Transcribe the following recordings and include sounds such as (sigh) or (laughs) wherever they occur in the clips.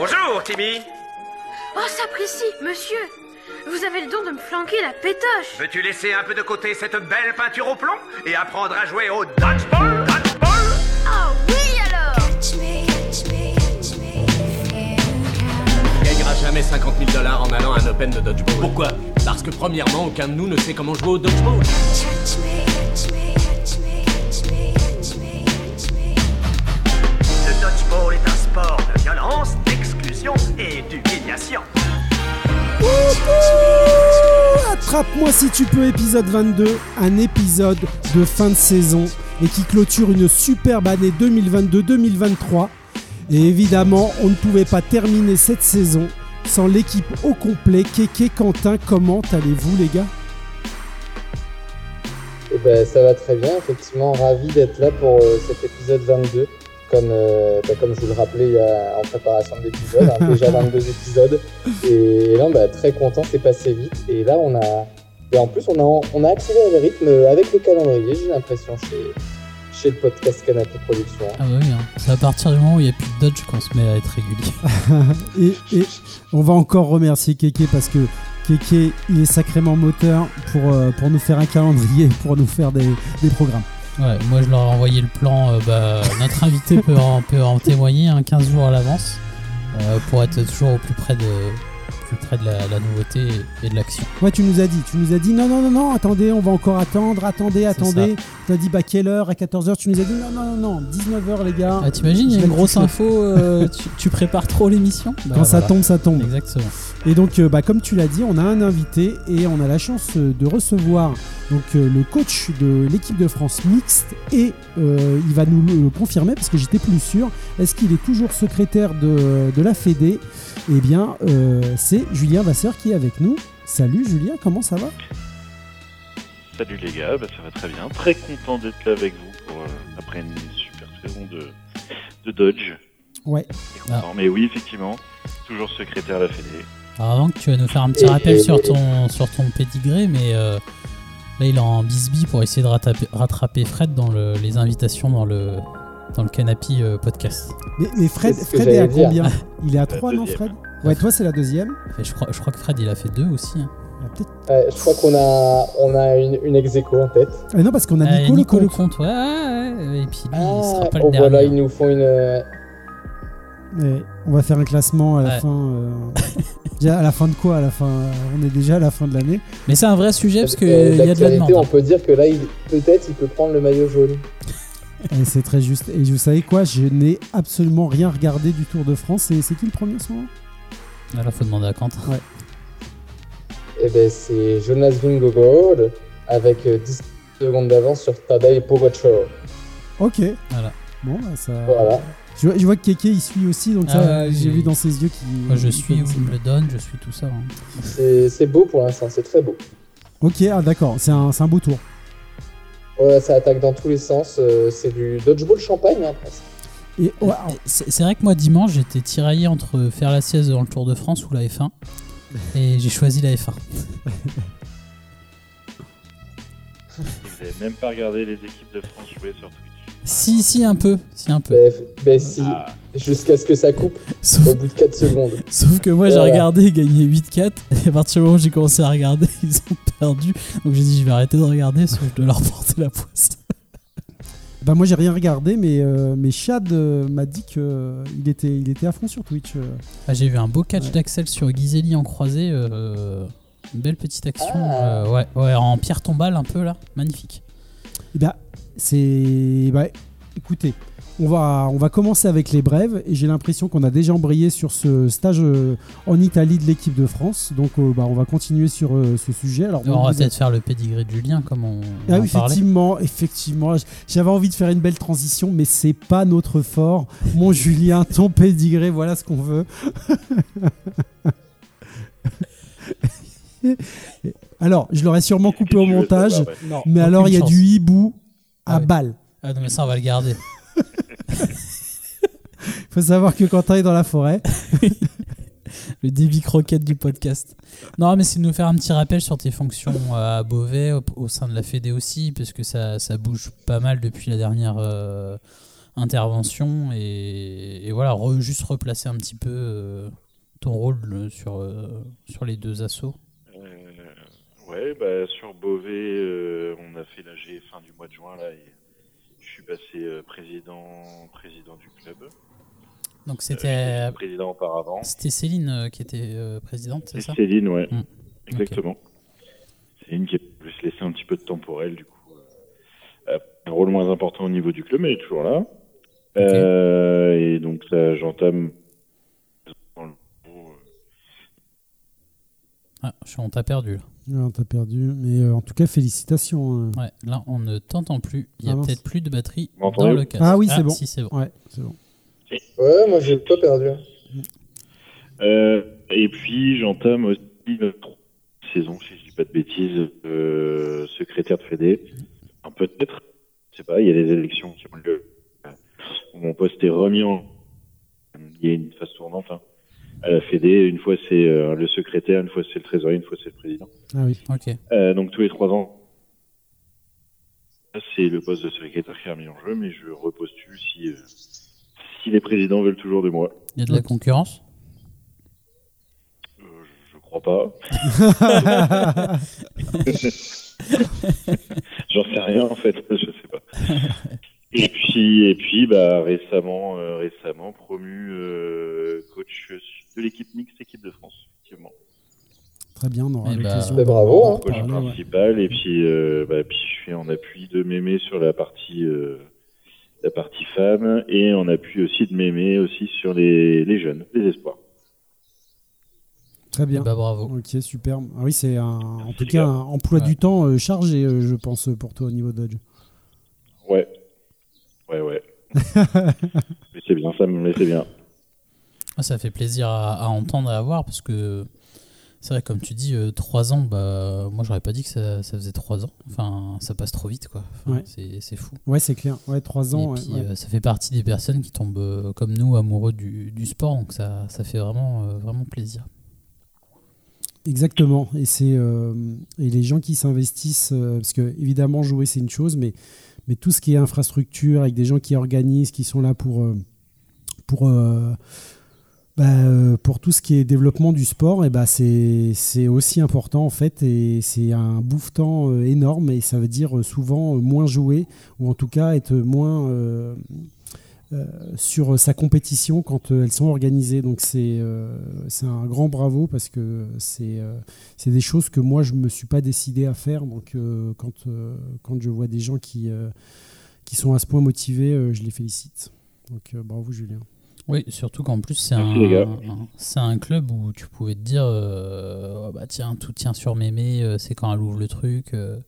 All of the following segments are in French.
Bonjour, Timmy. Oh, s'apprécie, monsieur Vous avez le don de me flanquer la pétoche Veux-tu laisser un peu de côté cette belle peinture au plomb et apprendre à jouer au dodgeball Dodgeball? Oh oui alors On gagnera jamais 50 000 dollars en allant à un open de dodgeball. Pourquoi? Parce que premièrement, aucun de nous ne sait comment jouer au dodgeball. Le Attrape-moi si tu peux, épisode 22, un épisode de fin de saison et qui clôture une superbe année 2022-2023. Et évidemment, on ne pouvait pas terminer cette saison sans l'équipe au complet. Kéké, Quentin, comment allez-vous les gars? Eh ben, ça va très bien, effectivement, ravi d'être là pour euh, cet épisode 22. Comme, euh, bah, comme je vous le rappelais il y a- en préparation de l'épisode, hein, déjà (laughs) 22 épisodes. Et là, bah, très content, c'est passé vite. Et là, on a. Et en plus, on a, on a accéléré le rythme avec le calendrier, j'ai l'impression, chez, chez le podcast Canapé Production. Ah oui, hein. c'est à partir du moment où il n'y a plus de dodge qu'on se met à être régulier. (laughs) et, et on va encore remercier Kéké parce que Kéké, il est sacrément moteur pour, euh, pour nous faire un calendrier, pour nous faire des, des programmes. Ouais, moi je leur ai envoyé le plan, euh, bah, (laughs) notre invité peut en, peut en témoigner hein, 15 jours à l'avance euh, pour être toujours au plus près de, plus près de la, la nouveauté et, de l'action. Ouais, tu nous as dit, tu nous as dit non, non, non, non, attendez, on va encore attendre, attendez, attendez. Tu as dit bah quelle heure À 14h, tu nous as dit non, non, non, non, 19h les gars. Ah, T'imagines, il y a une grosse info, euh, tu, tu prépares trop l'émission? Bah, Quand ça voilà. tombe, ça tombe. Exactement. Et donc, euh, bah, comme tu l'as dit, on a un invité et on a la chance euh, de recevoir donc, euh, le coach de l'équipe de France mixte et euh, il va nous le confirmer parce que j'étais plus sûr. Est-ce qu'il est toujours secrétaire de, de la Fédé? Eh bien, c'est Julien Vasseur qui est avec nous. Salut Julien, comment ça va? Salut les gars, bah, ça va très bien. Très content d'être là avec vous pour, après une super saison de, de Dodge. Ouais. Mais oui, effectivement, toujours secrétaire à la Fédé. Alors avant que tu vas nous faire un petit Et- rappel et- sur ton, sur ton pédigré, mais euh, là il est en bisbille pour essayer de rattraper, rattraper Fred dans le- les invitations dans le, dans le Canapi euh, podcast. Mais, mais Fred, que Fred est à combien? (laughs) Il est à La 3, non. Fred? Ouais, toi c'est la deuxième. Enfin, je, crois, je crois que Fred il a fait deux aussi. hein. Ah, Ouais, je crois qu'on a, on a une, une ex aequo en tête. Ah, non, parce qu'on a Euh, Nico, Nico le le compte. ouais, ouais, et puis lui il sera Ah, pas le oh, dernier. voilà, ils nous font une. Ouais, on va faire un classement à la Ouais. fin. euh, déjà, (laughs) à la fin de quoi À la fin, euh, on est déjà à la fin de l'année. Mais c'est un vrai sujet parce qu'il euh, y a de la demande. On peut dire que là, il- peut-être, il peut prendre le maillot jaune. (laughs) Et c'est très juste. Et vous savez quoi Je n'ai absolument rien regardé du Tour de France. Et c'est qui le premier en ce moment? Ah, Là faut demander à Quentin. Eh ben, c'est Jonas Vingegaard avec euh, 10 secondes d'avance sur Tadej Pogacar. Ok. Voilà. Bon, bah, ça. Voilà. Je, vois- je vois que Keke il suit aussi, donc Ah ça, ouais, j'ai vu dans ses yeux qu'il. Moi je suis connaissait bien. Wimbledon, je suis tout ça. hein. C'est c'est beau pour l'instant, c'est très beau. Ok, ah d'accord, c'est un, c'est un beau tour. Ouais, ça attaque dans tous les sens. euh, c'est du dodgeball champagne, hein, presque. Et oh, Et C'est c'est vrai que moi dimanche j'étais tiraillé entre faire la sieste dans le Tour de France ou la F1 et j'ai choisi la F1. Vous n'avez même pas regardé les équipes de France jouer sur Twitch. Si si un peu, si un peu. Ben, ben si, Ah, jusqu'à ce que ça coupe Sauf, au bout de 4 secondes. (laughs) sauf que moi j'ai Voilà. regardé gagnaient 8-4 et à partir du moment où j'ai commencé à regarder (laughs) ils ont perdu donc j'ai dit je vais arrêter de regarder sauf je dois leur porter la poisse. (laughs) bah moi j'ai rien regardé, mais, euh, mais Chad euh, m'a dit qu'il était, il était à fond sur Twitch. euh. Ah, j'ai vu un beau catch Ouais. d'Axel sur Ghiselli en croisé, euh, une belle petite action, Ah. euh, ouais, ouais en pierre tombale un peu là, magnifique. Eh ben, c'est. Bah, écoutez, on va, on va commencer avec les brèves et j'ai l'impression qu'on a déjà embrayé sur ce stage euh, en Italie de l'équipe de France. Donc, euh, bah, on va continuer sur euh, ce sujet. Alors, on va peut-être faire le pédigré de Julien comme on, Ah en oui, parlait. effectivement, effectivement. J'avais envie de faire une belle transition, mais c'est pas notre fort. Mon Julien, ton pédigré, voilà ce qu'on veut. (laughs) Alors, je l'aurais sûrement coupé au montage. Non, mais alors il y a chance. du hibou à Ah balle. Ah non mais ça on va le garder. (laughs) Il faut savoir que Quentin est dans la forêt. (laughs) le débit croquette du podcast. Non, mais c'est de nous faire un petit rappel sur tes fonctions euh, à Beauvais, au, au sein de la Fédé aussi, parce que ça, ça bouge pas mal depuis la dernière, euh, intervention et, et voilà, re- juste replacer un petit peu euh, ton rôle sur, euh, sur les deux assauts. Ouais, bah, sur Beauvais, euh, on a fait l'AG fin du mois de juin là et je suis passé euh, président, président du club. Donc Euh, c'était président auparavant. c'était Céline qui était présidente, c'est ça? Céline, ouais, Mm. exactement. Céline qui a pu se laisser un petit peu de temps pour elle, du coup. un rôle moins important au niveau du club, mais elle est toujours là. Euh, et donc là, j'entame dans le bureau, Ah, je suis- on t'a perdu. Là. Ah, on t'a perdu. Mais euh, en tout cas, félicitations. hein. Ouais, là, on ne t'entend plus. Il y a Ah mince. peut-être plus de batterie Vous m'entendez dans le casque. Ah oui, c'est bon. Si, c'est bon. Ouais, c'est bon. Ouais, moi j'ai pas perdu. Euh, et puis j'entame aussi notre troisième saison, si je dis pas de bêtises, euh, secrétaire de Fédé. Un peut-être, je sais pas, il y a des élections qui ont lieu. euh, où Mon poste est remis en. Il y a une phase tournante hein, à la Fédé. Une fois c'est euh, le secrétaire, une fois c'est le trésorier, une fois c'est le président. Ah oui. Ok. Euh, donc tous les trois ans, c'est le poste de secrétaire qui est remis en jeu, mais je repostule si, euh, si les présidents veulent toujours de moi. Il y a de la concurrence? Euh, je, je crois pas. (laughs) J'en sais rien en fait, je sais pas. (laughs) Et puis, et puis, bah récemment, euh, récemment promu euh, coach de l'équipe mixte équipe de France, effectivement. Très bien, on aura Eh bah, l'occasion bah, bravo, hein. Coach parler, ouais. principal, et puis, euh, bah, puis je suis en appui de Mémé sur la partie, euh, la partie femme, et en appui aussi de Mémé aussi sur les, les jeunes, les espoirs. Très bien. Bah bravo. Ok, superbe. Ah oui, c'est en tout cas un emploi Ouais. du temps euh, chargé, euh, je pense, pour toi au niveau Dodge. Ouais, ouais, ouais. (laughs) mais c'est bien, ça me laissait bien. Ah, ça fait plaisir à, à entendre et à voir parce que c'est vrai, comme tu dis, euh, trois ans, bah, moi j'aurais pas dit que ça, ça faisait trois ans. Enfin, ça passe trop vite quoi. Enfin, Ouais. c'est, c'est fou. Ouais, c'est clair. Ouais, trois ans. et ouais, puis ouais. euh, ça fait partie des personnes qui tombent euh, comme nous amoureux du, du sport, donc ça, ça fait vraiment, euh, vraiment plaisir. Exactement. Et c'est et les gens qui s'investissent, parce que évidemment jouer c'est une chose, mais mais tout ce qui est infrastructure avec des gens qui organisent, qui sont là pour pour bah, euh, pour tout ce qui est développement du sport, et bah c'est aussi important en fait, et c'est un bouffe-temps euh, énorme, et ça veut dire euh, souvent moins jouer ou en tout cas être moins sur sa compétition quand elles sont organisées. Donc c'est un grand bravo parce que c'est des choses que moi je me suis pas décidé à faire. Donc quand je vois des gens qui sont à ce point motivés, je les félicite. Donc bravo Julien. Oui, surtout qu'en plus c'est un, un- c'est un club où tu pouvais te dire, euh, Oh, bah tiens, tout tient sur Mémé, euh, c'est quand elle ouvre le truc. euh,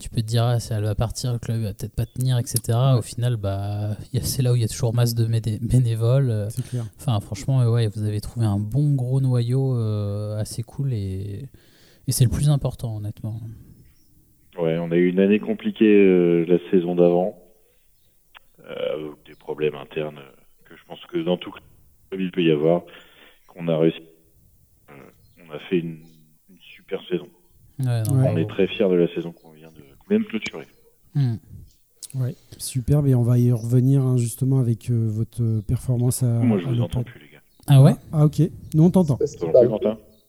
tu peux te dire, ah, si elle va partir, le club va peut-être pas tenir, etc. Au final, bah, c'est là où il y a toujours masse de bénévoles. euh, C'est clair. Enfin, franchement, ouais, vous avez trouvé un bon gros noyau euh, assez cool et, et c'est le plus important, honnêtement. Ouais, on a eu une année compliquée euh, la saison d'avant, euh, avec des problèmes internes je pense que dans tout club il peut y avoir, qu'on a réussi. euh, on a fait une, une super saison. Ouais, non, Ouais. On est très fiers de la saison qu'on vient de vient de clôturer. Hmm. Ouais, superbe. Et on va y revenir hein, justement avec euh, votre performance à. Moi, je à vous entends plus, les gars. Ah ouais? Ah ok. Nous on t'entend.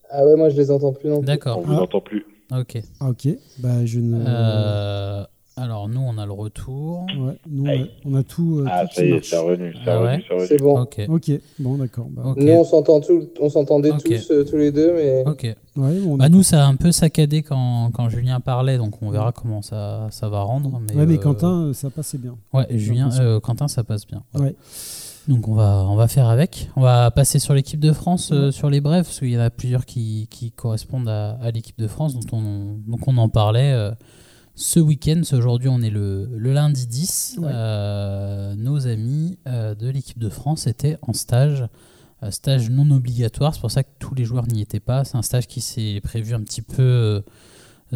Ah ouais, moi je les entends plus non plus. On D'accord. vous Ah. entend plus. Ok. Ah ok. Bah je ne. Euh, alors, nous, on a le retour. Ouais, nous on a, Aïe. on a tout. euh, Ah, tout ça y est, c'est revenu, c'est Ah ouais c'est revenu. C'est bon. Ok. Ok. Bon d'accord. Bah, Ok. Nous on s'entend tout, on s'entendait tous euh, tous les deux, mais Ok. ouais, on Bah nous, ça a un peu saccadé quand, quand Julien parlait, donc on verra comment ça, ça va rendre. Mais, ouais, mais euh, Quentin, euh, ça passait bien. Ouais, Julien, euh, Quentin, ça passe bien. Ouais. Ouais. Donc on va, on va faire avec. On va passer sur l'équipe de France, euh, sur les brèves, parce qu'il y en a plusieurs qui, qui correspondent à, à l'équipe de France, dont on, donc on en parlait euh, ce week-end. Aujourd'hui, on est le, le lundi 10. Ouais. Euh, nos amis euh, de l'équipe de France étaient en stage, euh, stage non obligatoire. C'est pour ça que tous les joueurs n'y étaient pas. C'est un stage qui s'est prévu un petit peu euh,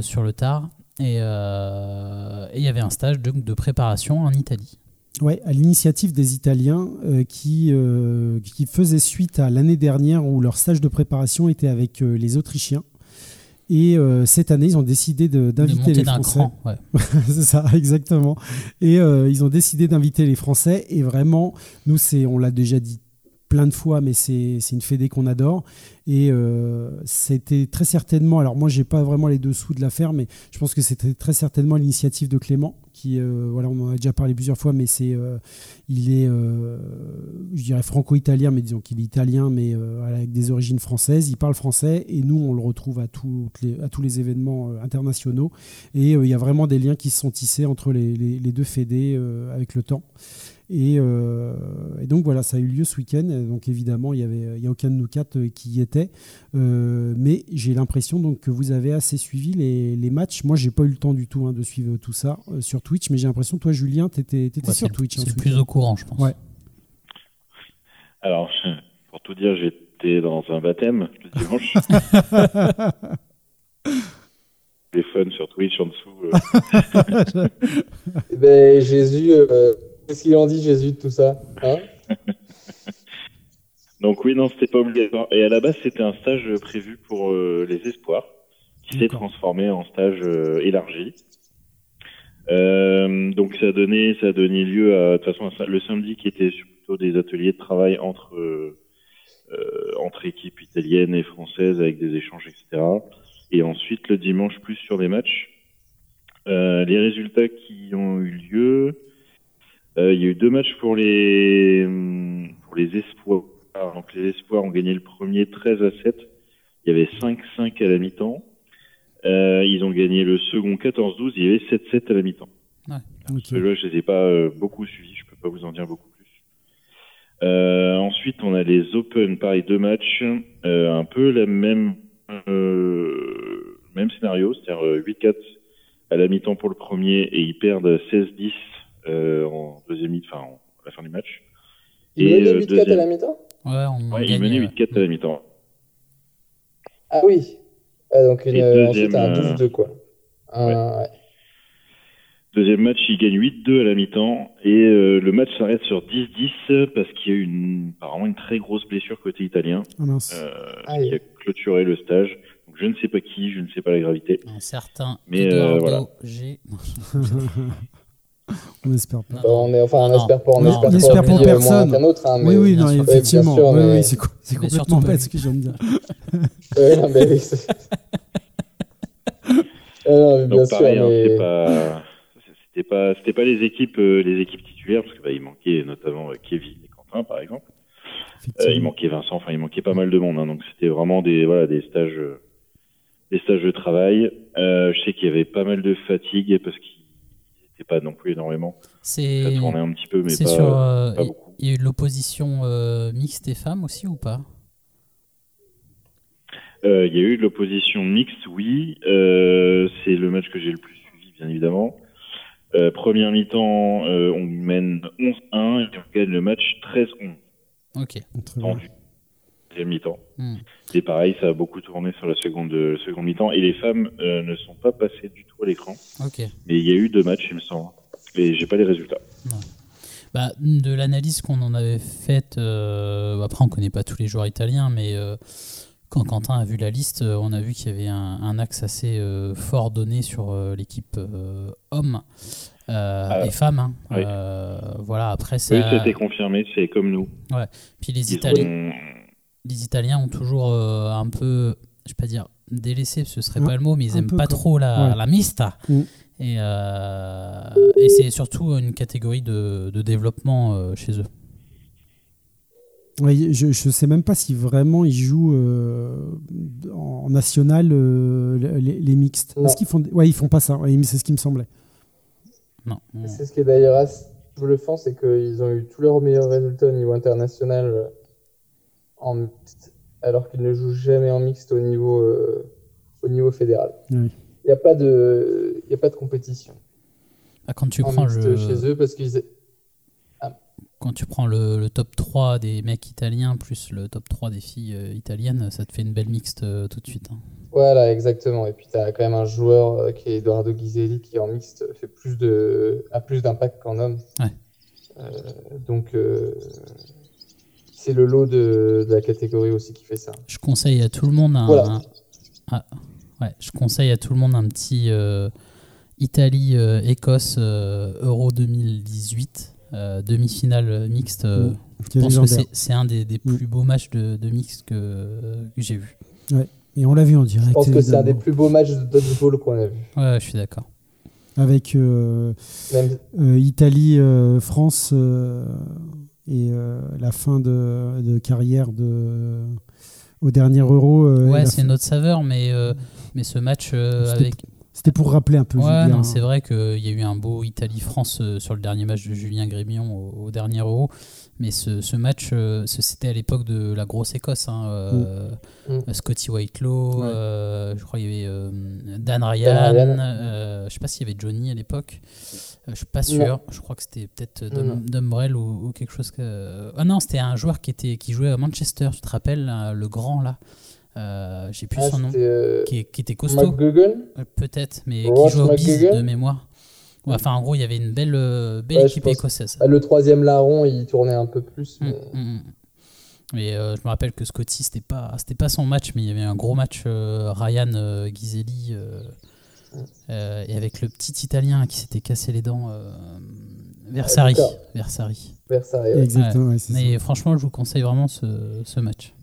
sur le tard. Et il y avait un stage de, de préparation en Italie. Ouais, à l'initiative des Italiens qui, qui faisaient suite à l'année dernière où leur stage de préparation était avec les Autrichiens. Et euh, cette année, ils ont décidé d'inviter les Français. Ouais. (laughs) c'est ça, exactement. Et euh, ils ont décidé d'inviter les Français. Et vraiment, nous, c'est, on l'a déjà dit plein de fois, mais c'est, une fédé qu'on adore. Et euh, c'était très certainement, alors moi, j'ai pas vraiment les dessous de l'affaire, mais je pense que c'était très certainement l'initiative de Clément, qui, euh, voilà, on en a déjà parlé plusieurs fois, mais c'est, euh, il est, je dirais franco-italien, mais disons qu'il est italien, mais avec des origines françaises. Il parle français et nous, on le retrouve à, tous les événements internationaux. Et il y a vraiment des liens qui se sont tissés entre les, deux fédés avec le temps. Et, euh, et donc voilà, ça a eu lieu ce week-end. Donc évidemment, il n'y avait, il y a aucun de nous quatre euh, qui y était. Euh, mais j'ai l'impression donc que vous avez assez suivi les, les matchs. Moi, j'ai pas eu le temps du tout hein, de suivre tout ça euh, sur Twitch, mais j'ai l'impression, toi, Julien, tu étais, Ouais, sur Twitch. hein, C'est plus au courant, je pense. Ouais. Alors, (laughs) pour tout dire, j'étais dans un baptême le dimanche. (laughs) Téléphone sur Twitch en dessous. (laughs) Eh ben, Jésus, euh, qu'est-ce qu'il en dit, Jésus, de tout ça hein (laughs) Donc oui, non, c'était pas obligatoire. Et à la base, c'était un stage prévu pour euh, les espoirs, qui s'est transformé en stage euh, élargi. Euh, donc ça a donné, ça a donné lieu à, de toute façon, le samedi qui était plutôt des ateliers de travail entre entre équipes italiennes et françaises avec des échanges, etc. Et ensuite le dimanche plus sur des matchs. Euh, les résultats qui ont eu lieu, euh, il y a eu deux matchs pour les pour les espoirs. Donc les espoirs ont gagné le premier 13 à 7. Il y avait 5-5 à la mi-temps. Euh, ils ont gagné le second 14-12. Il y avait 7-7 à la mi-temps. Ok. Ceux-là, je les ai pas euh, beaucoup suivis. Je peux pas vous en dire beaucoup plus. Euh, ensuite, on a les Open, pareil, deux matchs, euh, un peu la même euh, même scénario, c'est-à-dire euh, 8-4 à la mi-temps pour le premier et ils perdent 16-10 euh, en deuxième mi, enfin en- à la fin du match. Il Et, menait euh, 8-4 à deuxième- la mi-temps Ouais, on Ouais, gagne, menaient ouais. 8-4 à la mi-temps. Ah oui. Ah, donc une, euh, deuxième, ensuite un euh, 12-2, quoi. Un- ouais. Deuxième match, ils gagnent 8-2 à la mi-temps et euh, le match s'arrête sur 10-10 parce qu'il y a eu une, apparemment une très grosse blessure côté italien mince. euh, qui a clôturé le stage. Donc, je ne sais pas qui, je ne sais pas la gravité. Un certain Mais, euh, voilà. G. (laughs) (laughs) on espère pas. Non, Bon, on est, enfin, on Non, espère pour, on non, espère on espère pour personne. moins autre. Hein, Oui, mais- oui, bien non, sûr. effectivement. Sûr, oui, mais- oui, c'est complètement pas bête ce que je viens de dire. (laughs) Ouais, non, mais oui, c'est- (laughs) Ah, non, mais bien Donc sûr, pareil, hein, mais- c'était pas, c'était pas, c'était pas les équipes, euh, les équipes titulaires parce que bah, il manquait notamment euh, Kevin et Quentin par exemple. Euh, il manquait Vincent, enfin il manquait pas mal de monde. hein, donc c'était vraiment des, voilà, des stages, euh, des stages de travail. Euh, je sais qu'il y avait pas mal de fatigue parce qu'ils pas non plus énormément. C'est Ça tournait un petit peu, mais c'est pas, sur. euh, pas il- beaucoup. Il y a eu de l'opposition euh, mixte et femmes aussi ou pas? Euh, Il y a eu de l'opposition mixte, oui. Euh, c'est le match que j'ai le plus suivi, bien évidemment. Euh, première mi-temps, euh, on mène 11-1 et on gagne le match 13-11. Ok. Très bien. tendu. Deuxième mi-temps. Et pareil, ça a beaucoup tourné sur la seconde, euh, seconde mi-temps. Et les femmes euh, ne sont pas passées du tout à l'écran. Mais il y a eu deux matchs, il me semble. Et j'ai pas les résultats. Bah, de l'analyse qu'on en avait faite, euh, après on connaît pas tous les joueurs italiens, mais euh, quand Quentin a vu la liste, on a vu qu'il y avait un, un axe assez fort donné sur l'équipe euh, hommes euh, et femmes. hein. oui. Euh, voilà, après ça. Oui, c'était confirmé, c'est comme nous. Puis les Italiens, ont- les Italiens ont toujours euh, un peu, je vais pas dire délaissé, ce serait Un- pas le mot, mais ils aiment pas comme- trop la, ouais. la mista. Mm. Et, euh, et c'est surtout une catégorie de, de développement euh, chez eux. Oui, je ne sais même pas si vraiment ils jouent euh, en national euh, les, les mixtes. Est-ce qu'ils font Ouais, ils font pas ça. Oui, mais c'est ce qui me semblait. Non. C'est ce qui est d'ailleurs assez bluffant, c'est qu'ils ont eu tous leurs meilleurs résultats au niveau international euh, en mixte, alors qu'ils ne jouent jamais en mixte au niveau, euh, au niveau fédéral. Oui. Il n'y a, pas de- il y a pas de compétition Ah, quand tu en prends mixte le, chez eux parce qu'ils. quand tu prends le, le top 3 des mecs italiens plus le top 3 des filles euh, italiennes, ça te fait une belle mixte euh, tout de suite. hein. Voilà, exactement. Et puis tu as quand même un joueur qui est Eduardo Ghiselli qui en mixte fait plus de, a plus d'impact qu'en homme. Ouais. Donc c'est le lot de, de la catégorie aussi qui fait ça. Je conseille à tout le monde un. Voilà. un- ah, Ouais, je conseille à tout le monde un petit euh, Italie-Écosse euh, Euro 2018, euh, demi-finale mixte. euh, je pense que c'est un des, des Mm. plus beaux matchs de, de mixte que, que j'ai vu. Et on l'a vu en direct. Je pense que c'est un des plus beaux matchs de dodgeball qu'on a vu. Ouais, je suis d'accord. Avec euh, Même euh, Italie-France et euh, la fin de, de carrière de, au dernier Euro. euh, Ouais, c'est autre saveur, mais, euh, mais ce match euh, C'était avec. C'était pour rappeler un peu. Ouais, c'est vrai qu'il y a eu un beau Italie-France sur le dernier match de Julien Grémion au, au dernier Euro. Mais ce, ce match, euh, c'était à l'époque de la grosse Écosse. Hein, euh, Mm. Scotty Whitelaw, Ouais. euh, je crois qu'il y avait euh, Dan Ryan. Ryan. euh, je sais pas s'il y avait Johnny à l'époque. Euh, je suis pas sûr. Je crois que c'était peut-être Dumbrell ou, ou quelque chose que. Ah non, c'était un joueur qui, était, qui jouait à Manchester. Tu te rappelles, là, le grand là Euh, J'ai plus ah, son nom. euh, Qui, était costaud. Peut-être, mais Ross qui jouait au bise de mémoire. Ouais, enfin, en gros, il y avait une belle, euh, belle Ouais, je équipe écossaise. Ah, Le troisième larron, il tournait un peu plus. Mm, mais- mm, mm. Et euh, je me rappelle que Scotty, c'était pas, c'était pas son match, mais il y avait un gros match euh, Ryan euh, Ghiselli euh, euh, et avec le petit Italien qui s'était cassé les dents, euh, Versari. Versari. Versailles, ouais. Exactement, Mais ça. franchement, je vous conseille vraiment ce, ce match.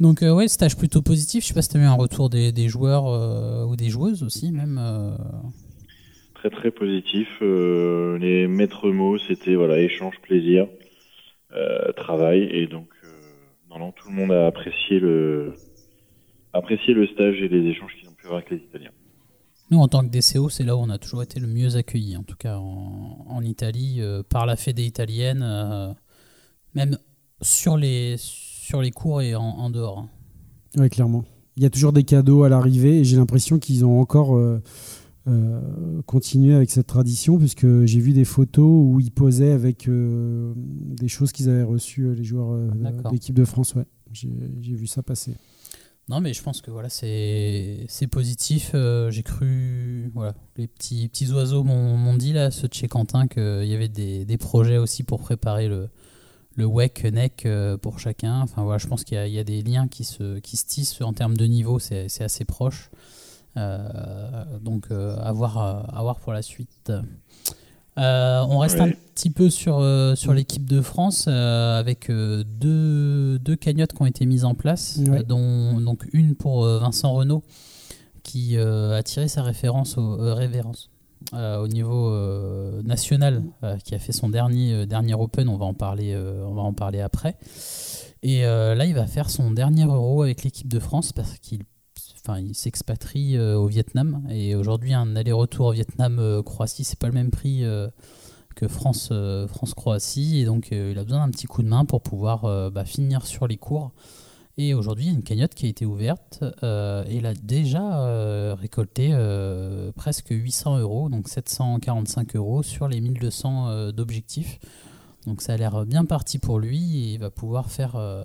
Donc euh, ouais, stage plutôt positif. Je sais pas si tu as eu un retour des, des joueurs euh, ou des joueuses aussi, même. euh, Très très positif. Euh, les maîtres mots, c'était voilà échange, plaisir, euh, travail, et donc euh, non, non, tout le monde a apprécié le apprécié le stage et les échanges qu'ils ont pu avoir avec les Italiens. Nous, en tant que DCO, c'est là où on a toujours été le mieux accueillis, en tout cas en, en Italie, euh, par la fédé italienne, euh, même sur les, sur les cours et en, en dehors. hein. Ouais, clairement. Il y a toujours des cadeaux à l'arrivée et j'ai l'impression qu'ils ont encore euh, euh, continué avec cette tradition puisque j'ai vu des photos où ils posaient avec euh, des choses qu'ils avaient reçues, euh, les joueurs de l'équipe de France. Ouais. J'ai vu ça passer. Non, mais je pense que voilà, c'est positif. Euh, J'ai cru, voilà, les petits, petits oiseaux m'ont dit, là, ceux de chez Quentin, qu'il y avait des, des projets aussi pour préparer le, le WEC, NEC pour chacun. Enfin voilà, je pense qu'il y, y a des liens qui se, qui se tissent en termes de niveau, c'est c'est assez proche. Euh, donc euh, à, voir, euh, à voir pour la suite. On reste un petit peu sur, sur l'équipe de France avec deux, deux cagnottes qui ont été mises en place, dont donc une pour Vincent Renault qui a tiré sa référence au, révérence euh, au niveau euh, national, euh, qui a fait son dernier, dernier Open. On va en parler, on va en parler après. Et là, il va faire son dernier Euro avec l'équipe de France parce qu'il enfin, il s'expatrie euh, au Vietnam. Et aujourd'hui, un aller-retour Vietnam-Croatie, c'est pas le même prix euh, que France, euh, France-Croatie. Et donc, euh, il a besoin d'un petit coup de main pour pouvoir euh, bah, finir sur les cours. Et aujourd'hui, il y a une cagnotte qui a été ouverte euh, et il a déjà euh, récolté euh, presque 800 euros, donc 745 euros sur les 1200 euh, d'objectifs. Donc ça a l'air bien parti pour lui et il va pouvoir faire, euh,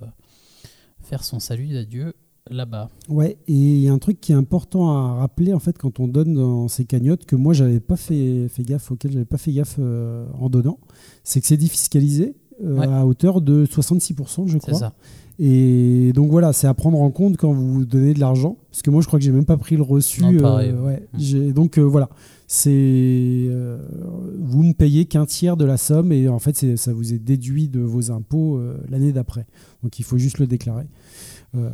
faire son salut d'adieu là-bas. Ouais, et il y a un truc qui est important à rappeler en fait quand on donne dans ces cagnottes que moi j'avais pas fait, fait gaffe, auquel j'avais pas fait gaffe euh, en donnant, c'est que c'est défiscalisé euh, Ouais. à hauteur de 66%, je C'est crois. ça. Et donc voilà, c'est à prendre en compte quand vous donnez de l'argent, parce que moi je crois que j'ai même pas pris le reçu. Non, pareil. euh, ouais. Mm. J'ai- Donc voilà, c'est vous ne payez qu'un tiers de la somme et en fait c'est- ça vous est déduit de vos impôts l'année d'après. Donc il faut juste le déclarer. Euh,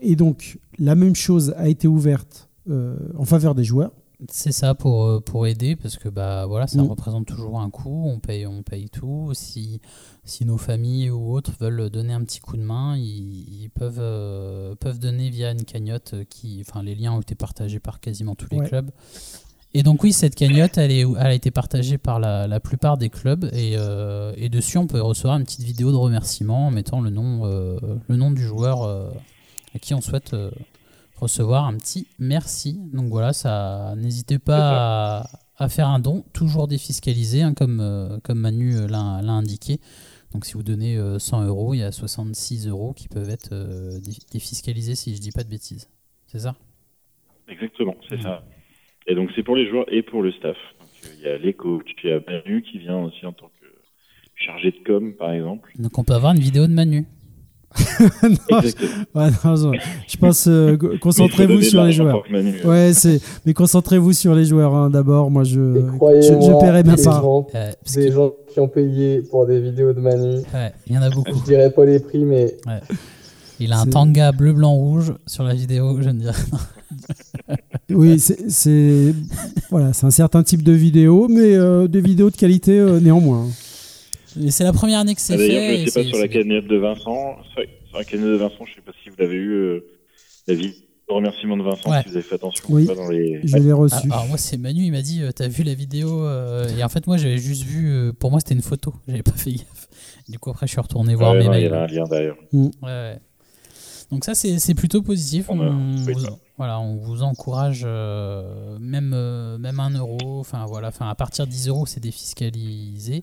et donc la même chose a été ouverte euh, en faveur des joueurs. C'est ça pour, euh, pour aider parce que bah voilà ça Mm. représente toujours un coût, on paye, on paye tout. Si, si nos familles ou autres veulent donner un petit coup de main, ils, ils peuvent, euh, peuvent donner via une cagnotte qui. Enfin les liens ont été partagés par quasiment tous les Ouais. clubs. Et donc oui, cette cagnotte, elle, est, elle a été partagée par la, la plupart des clubs et, euh, et dessus on peut recevoir une petite vidéo de remerciement en mettant le nom, euh, le nom du joueur euh, à qui on souhaite recevoir un petit merci. Donc voilà, ça n'hésitez pas à, à faire un don, toujours défiscalisé, hein, comme, comme Manu l'a indiqué. Donc si vous donnez euh, 100 euros, il y a 66 euros qui peuvent être dé- défiscalisés si je dis pas de bêtises. C'est ça? Exactement, c'est ça. Et donc c'est pour les joueurs et pour le staff. Donc, euh, Il y a les coachs, il y a Manu qui vient aussi en tant que chargé de com par exemple. Donc on peut avoir une vidéo de Manu. (laughs) Non, je, Exactement. ouais, non, je- je pense euh, concentrez-vous sur les joueurs. que Manu, euh, Ouais, c'est mais concentrez-vous sur les joueurs hein, d'abord. Moi, je, je, je paierai ma les part. gens- Euh, parce des qu'il- gens qui ont payé pour des vidéos de Manu. ouais, il y en a beaucoup. Je dirais pas les prix, mais Il a un tanga bleu, blanc, rouge sur la vidéo, je ne dirais (laughs) Oui, c'est voilà, c'est un certain type de vidéo, mais euh, des vidéos de qualité euh, néanmoins. Mais c'est la première année que c'est Ah, fait. D'ailleurs, je ne sais pas sur la cagnotte de Vincent. Sur sur la cagnotte de Vincent, je ne sais pas si vous l'avez eu. euh, la de remerciement de Vincent, Ouais. si vous avez fait attention. Oui. pas dans les... Je l'ai Ah, reçu. alors moi c'est Manu, il m'a dit euh, t'as vu la vidéo euh, et en fait moi j'avais juste vu euh, pour moi c'était une photo, j'avais pas fait gaffe. Du coup après je suis retourné voir Ouais, mes non, il y mails. a un lien derrière. Ouais, ouais. Donc ça c'est plutôt positif. On vous, voilà, on vous encourage euh, même euh, même un euro. Enfin voilà, enfin à partir de 10 euros c'est défiscalisé.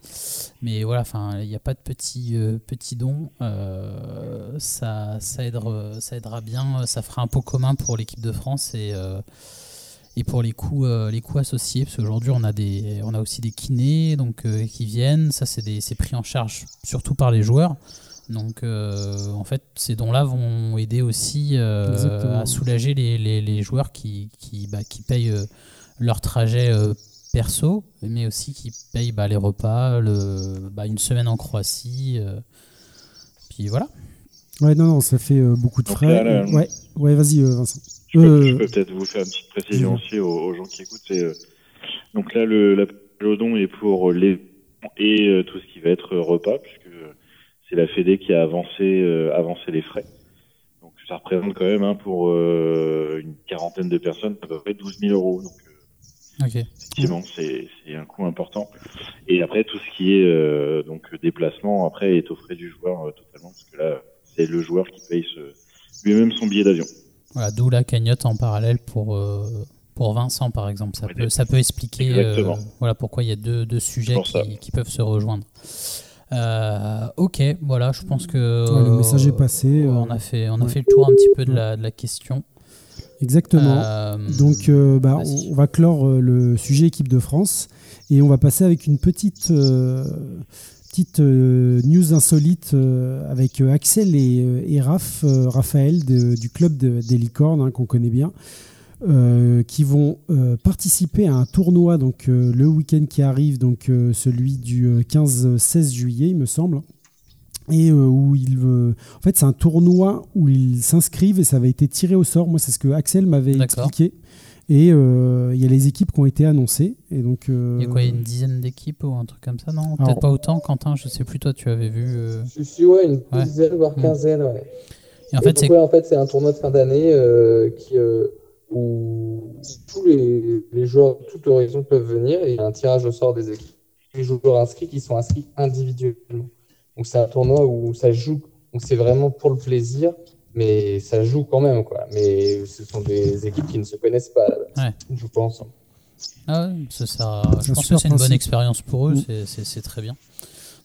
Mais voilà, enfin il n'y a pas de petits euh, petits dons. Euh, ça ça aidera ça aidera bien. Ça fera un pot commun pour l'équipe de France et et pour les coûts, euh, les coûts associés, parce qu'aujourd'hui on a des, on a aussi des kinés donc euh, qui viennent. Ça c'est des, c'est pris en charge surtout par les joueurs. Donc euh, en fait ces dons-là vont aider aussi euh, à soulager les, les, les joueurs qui, qui, bah, qui payent euh, leur trajet euh, perso, mais aussi qui payent bah, les repas, le, bah, une semaine en Croatie. euh, puis voilà. Ouais, non, non, ça fait euh, beaucoup de frais. là, là, ouais, ouais, vas-y, euh, Vincent. Je peux, Euh, peut-être vous faire une petite précision aussi aux, aux gens qui écoutent. euh, donc là, le, la le don est pour les et euh, tout ce qui va être repas, puisque c'est la Fédé qui a avancé, euh, avancé les frais. Donc ça représente quand même hein, pour euh, une quarantaine de personnes à peu près 12 000 euros. Donc euh, Ok. effectivement, c'est un coût important. Et après, tout ce qui est euh, donc déplacement, après, est aux frais du joueur euh, totalement, parce que là, c'est le joueur qui paye lui-même son billet d'avion. Voilà, d'où la cagnotte en parallèle pour, euh, pour Vincent, par exemple. Ça, Oui, peut, ça peut expliquer voilà, pourquoi il y a deux, deux sujets qui peuvent se rejoindre. Euh, ok, voilà, je pense que Ouais, le message est passé, euh, on a fait, on a ouais. fait le tour un petit peu de la, de la question. Exactement. Euh, Donc, euh, bah, on, on va clore le sujet équipe de France et on va passer avec une petite, petite news insolite avec Axel et, et Raph, Raphaël de- du club de- des licornes hein, qu'on connaît bien. Euh, qui vont euh, participer à un tournoi donc euh, le week-end qui arrive donc euh, celui du euh, 15-16 juillet il me semble et euh, où il veut en fait c'est un tournoi où ils s'inscrivent et ça avait été tiré au sort moi c'est ce que Axel m'avait expliqué et euh, il y a les équipes qui ont été annoncées et donc euh, Il y a quoi, il y a une dizaine d'équipes ou un truc comme ça, non? Peut-être pas autant, Quentin, je sais plus, toi tu avais vu. euh, je suis ouais, une Ouais. dizaine, voire Mm. quinzaine. Ouais. Et en Et fait, donc, c'est ouais, en fait, c'est un tournoi de fin d'année euh, qui euh, où tous les, les joueurs de tout horizon peuvent venir et il y a un tirage au sort des équipes. Les joueurs inscrits qui sont inscrits individuellement. Donc c'est un tournoi où ça joue, donc c'est vraiment pour le plaisir, mais ça joue quand même quoi. Mais ce sont des équipes qui ne se connaissent pas, Ouais. je pense. Ah ouais, ça, je pense que c'est une bonne expérience pour eux, Mm. c'est- très bien.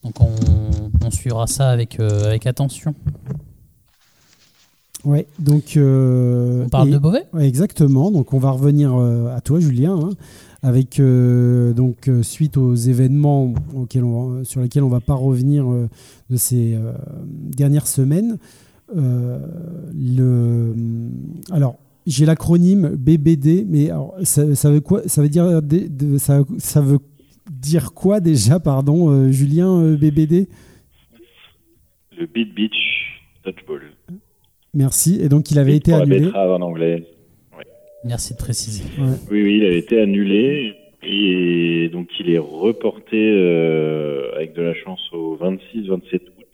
Donc on, on suivra ça avec, euh, avec attention. Ouais donc euh, On parle et- de Beauvais? Ouais, exactement. Donc on va revenir euh, à toi, Julien, hein, avec euh, donc euh, suite aux événements auxquels on- sur lesquels on va pas revenir euh, de ces euh, dernières semaines. Euh, le, alors j'ai l'acronyme BBD, mais alors, ça, ça veut quoi Ça veut dire de- ça, ça veut dire quoi déjà, pardon, euh, Julien euh, BBD Le Beat Beach Dodgeball. Merci. Et donc il avait été pour la annulé. betterave en anglais. Merci de préciser. Oui, oui, il avait été annulé et donc il est reporté euh, avec de la chance au 26-27 août.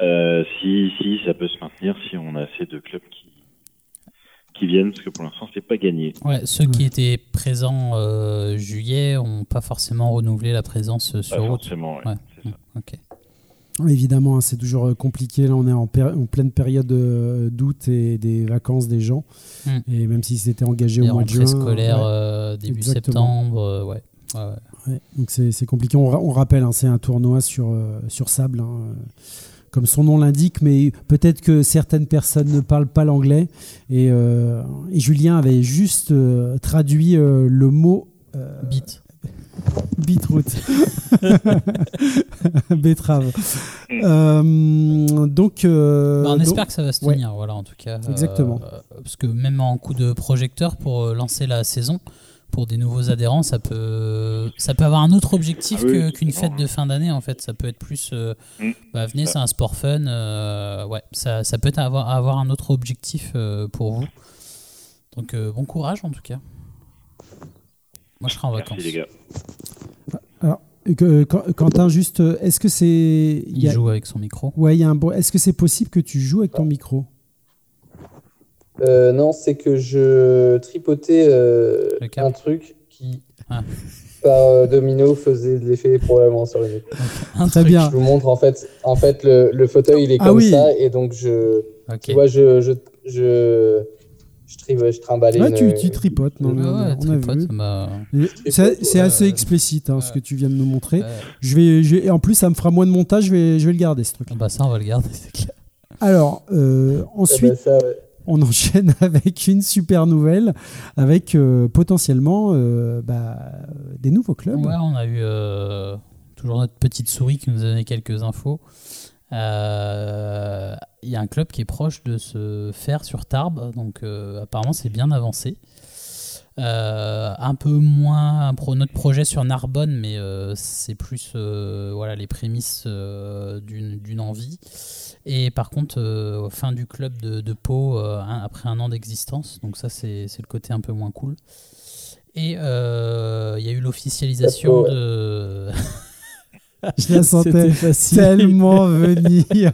Euh, si, si, ça peut se maintenir si on a assez de clubs qui, qui viennent, parce que pour l'instant, c'est pas gagné. Ouais, ceux qui étaient présents euh, juillet n'ont pas forcément renouvelé la présence Pas sur août. forcément, ouais, ça. Ok. Évidemment, hein, c'est toujours euh, compliqué. Là, on est en, en pleine période euh, d'août et des vacances des gens. Mm. Et même s'ils s'étaient engagés au mois de juin. scolaires ouais, euh, début exactement. septembre, ouais. Ouais, ouais. ouais. Donc c'est compliqué. On, ra- on rappelle, hein, c'est un tournoi sur, euh, sur sable. hein, euh, comme son nom l'indique, mais peut-être que certaines personnes ne parlent pas l'anglais. Et, euh, et Julien avait juste traduit le mot. Beat. Beetroot. (laughs) Betterave. Euh, donc. euh, Bah, on donc- espère que ça va se ouais. tenir, voilà, en tout cas. Euh, Exactement. parce que même en coup de projecteur pour lancer la saison, pour des nouveaux adhérents, ça peut, ça peut avoir un autre objectif Ah oui, qu'une fête de fin d'année, en fait. Ça peut être plus. euh, Mm, bah, venez, ça. c'est un sport fun. euh, ouais, ça, ça peut être avoir, avoir un autre objectif euh, pour vous. Donc, euh, bon courage, en tout cas. Moi, je serai en vacances. Merci les gars. Alors, euh, que- Qu- Quentin, juste, euh, est-ce que c'est. il Il y a- joue avec son micro. Ouais, il y a un bon. Est-ce que c'est possible que tu joues avec ton micro? Euh, non, c'est que je tripotais euh, un truc qui, Ah. par euh, domino, faisait de l'effet probablement sur le micro. (laughs) Très truc. bien. Je vous montre en fait, en fait le, le fauteuil il est Ah comme oui. ça et donc je, tu vois, je, je, je, je, tri- je trimballais. Ouais, une- tu, tu tripotes. Non, Ouais, on a tripote, vu. bah, Et C'est ouais. assez explicite hein, ce que tu viens de nous montrer. euh, Je vais, je vais- et en plus, ça me fera moins de montage. Je vais, je vais le garder ce truc. bah, ça, on va le garder, c'est clair. Alors, euh, Eh ensuite, ben, ça, ouais. on enchaîne (laughs) avec une super nouvelle, avec euh, potentiellement euh, bah, des nouveaux clubs. Ouais, on a eu euh, toujours notre petite souris qui nous a donné quelques infos. Euh, Il y a un club qui est proche de se faire sur Tarbes, donc euh, apparemment c'est bien avancé. Euh, un peu moins pro, notre projet sur Narbonne, mais euh, c'est plus euh, voilà, les prémices euh, d'une envie. Et par contre, euh, fin du club de, de Pau euh, après un an d'existence, donc ça c'est le côté un peu moins cool. Et euh, il y a eu l'officialisation de. (laughs) (laughs) Je la sentais tellement (laughs) venir.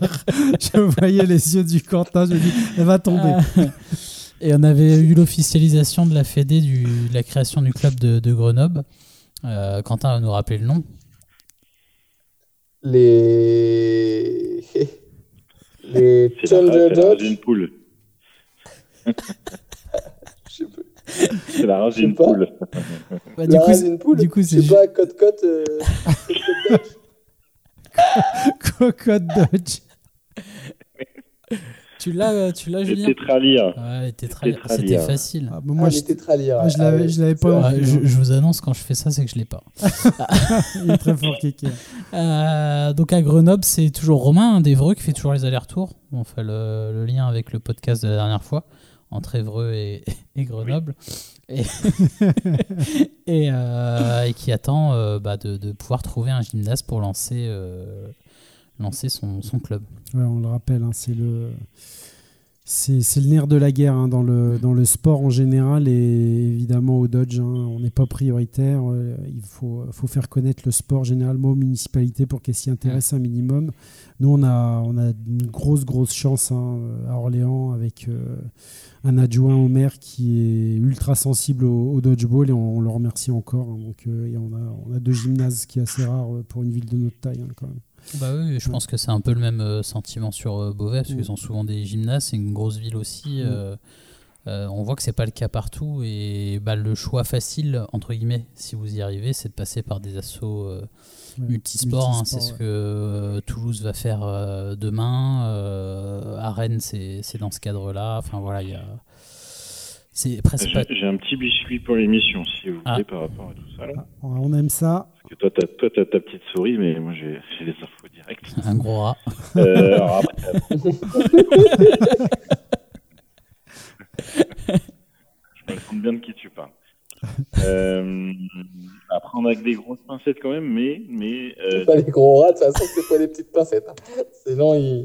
je voyais les yeux du Quentin. Je me dis, elle va tomber. Ah. Et on avait eu l'officialisation de la Fédé du, de la création du club de, de Grenoble. Euh, Quentin va nous rappeler le nom. les (laughs) les C'est la, Challenger c'est la poule. Je sais pas. C'est la sais d'une poule. Bah, du coup, poule. du coup, je c'est sais pas, cote cote. euh. Cocotte Dodge. Tu l'as, tu l'as, Julien tétralyre. Ouais, les tétra- tétralyre. c'était facile. Ah, bah, Moi, moi, je, j'étais très lire. ah, je l'avais, je l'avais pas. Ouais, je, je vous annonce quand je fais ça, c'est que je l'ai pas. (laughs) Il est très fort, Kéké. Euh, donc à Grenoble, c'est toujours Romain hein, d'Evreux qui fait toujours les allers-retours. On fait le, le lien avec le podcast de la dernière fois entre Évreux et, et Grenoble. (laughs) Euh, et qui attend euh, bah, de, pouvoir trouver un gymnase pour lancer, euh, son, club. On le rappelle, hein, c'est le. Nerf de la guerre hein, dans, le, sport en général et évidemment au Dodge. hein, on n'est pas prioritaire. il faut faire connaître le sport généralement aux municipalités pour qu'elles s'y intéressent un minimum. Nous, on a, on a une grosse, grosse chance hein, à Orléans avec euh, un adjoint au maire qui est ultra sensible au, au dodgeball et on, on le remercie encore. hein. donc, euh, et on, a, on a deux gymnases, ce qui est assez rare euh, pour une ville de notre taille hein, quand même. Bah oui, je Ouais. pense que c'est un peu le même sentiment sur Beauvais, parce qu'ils ont souvent des gymnases, c'est une grosse ville aussi. Mm. euh, euh, on voit que c'est pas le cas partout, et bah, le choix facile, entre guillemets, si vous y arrivez, c'est de passer par des euh, Ouais, multisports. hein, c'est ce que euh, Toulouse va faire euh, demain. euh, à Rennes, c'est c'est dans ce cadre-là. Enfin voilà, il y a. C'est presque pas. J'ai j'ai un petit biscuit pour l'émission, si vous Ah. voulez, par rapport à tout ça. là. On aime ça. Parce que toi, t'as toi, t'as ta petite souris, mais moi, j'ai j'ai les infos directes. Un gros rat. Euh, alors après, (laughs) je me demande bien de qui tu parles. Euh, après, on a que des grosses pincettes quand même, mais, mais euh, C'est pas les gros rats, de toute façon, c'est pas des petites pincettes. hein. Sinon, ils.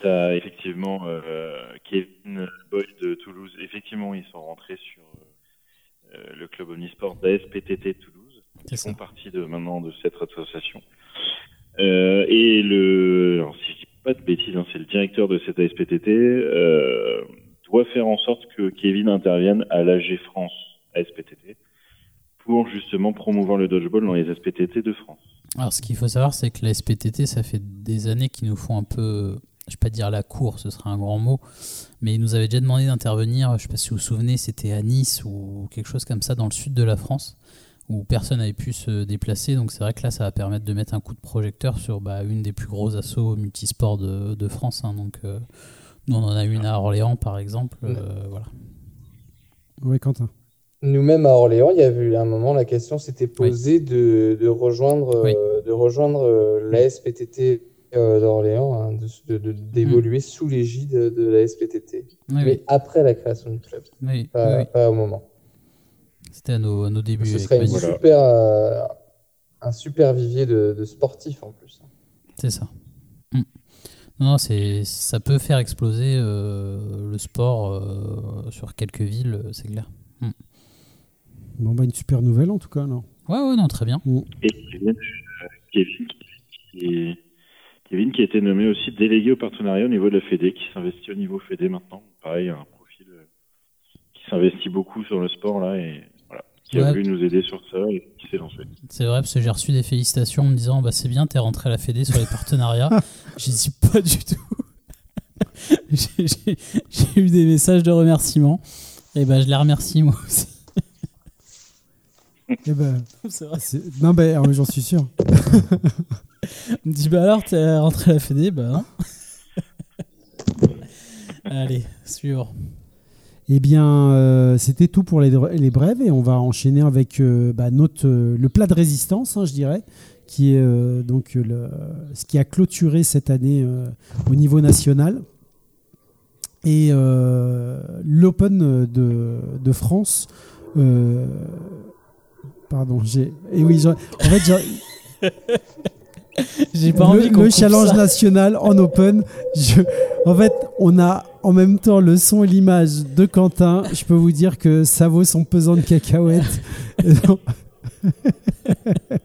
tu as effectivement euh, Kevin Boyd de Toulouse. Effectivement, ils sont rentrés sur euh, le club omnisport d'ASPTT Toulouse. Ils font partie de, maintenant de cette association. Euh, et le, alors, si je dis pas de bêtises, hein, c'est le directeur de cette ASPTT, euh, doit faire en sorte que Kevin intervienne à l'AG France ASPTT pour justement promouvoir le dodgeball dans les ASPTT de France. Alors, ce qu'il faut savoir, c'est que la SPTT, ça fait des années qu'ils nous font un peu, je vais pas dire la cour, ce serait un grand mot, mais ils nous avaient déjà demandé d'intervenir, je sais pas si vous vous souvenez, c'était à Nice ou quelque chose comme ça dans le sud de la France, où personne n'avait pu se déplacer. Donc c'est vrai que là, ça va permettre de mettre un coup de projecteur sur bah, une des plus grosses assos multisports de, de France. hein. donc euh, nous, on en a une à Orléans, par exemple. euh, voilà. Ouais, Quentin. Nous-mêmes à Orléans, il y avait eu un moment, la question s'était posée de, de rejoindre, Oui. euh, de rejoindre euh, l'ASPTT euh, d'Orléans, hein, de- de- de- d'évoluer sous l'égide de, l'ASPTT. Oui, Mais après la création du club, pas, pas au moment. C'était à nos, à nos débuts. Ce serait une super, euh, un super vivier de, de sportifs en plus. C'est ça. Mm. Non, c'est, ça peut faire exploser le sport sur quelques villes, c'est clair. Bon, bah, une super nouvelle en tout cas. Alors. Ouais, ouais, non, très bien. Et Kevin, Kevin, qui, Kevin qui a été nommé aussi délégué au partenariat au niveau de la Fédé, qui s'investit au niveau Fédé maintenant. Pareil, un profil euh, qui s'investit beaucoup sur le sport là et voilà, qui a voulu nous aider sur ça et qui s'est lancé. C'est vrai, parce que j'ai reçu des félicitations en me disant bah, c'est bien, t'es rentré à la Fédé sur les partenariats. (laughs) j'ai dit pas du tout. (laughs) j'ai, eu des messages de remerciements. Et ben je les remercie moi aussi. Eh ben, (laughs) vrai. non, ben, ah, j'en suis sûr. On me dit bah alors t'es rentré à la Fédé Bah non. (laughs) Allez, suivant. Eh bien, euh, c'était tout pour les, les brèves et on va enchaîner avec euh, bah, notre, euh, le plat de résistance, hein, je dirais, qui est donc le, ce qui a clôturé cette année au niveau national. Et l'Open de, de France. Pardon, j'ai. Et oui, j'ai- en fait, j'ai- J'ai pas le, envie le coupe challenge ça. national en open. Je, en fait, on a en même temps le son et l'image de Quentin. Je peux vous dire que ça vaut son pesant de cacahuètes. (laughs) (laughs)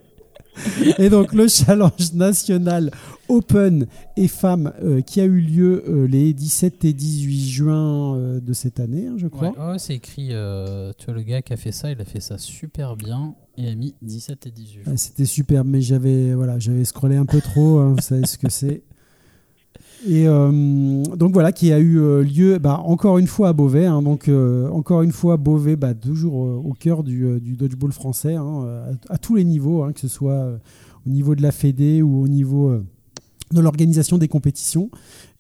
Et donc, et le challenge national open et femmes euh, qui a eu lieu euh, les 17 et 18 juin euh, de cette année, hein, je crois. Ouais, ouais, c'est écrit. tu vois, le gars qui a fait ça, il a fait ça super bien. Il a mis 17 et 18. Ouais, C'était superbe, mais j'avais voilà, j'avais scrollé un peu trop. hein, vous savez ce que c'est. Et euh, donc voilà, qui a eu euh, lieu bah, encore une fois à Beauvais. hein, donc euh, encore une fois Beauvais, bah, toujours euh, au cœur du, dodgeball français, hein, à, tous les niveaux, hein, que ce soit au niveau de la Fédé ou au niveau de l'organisation des compétitions.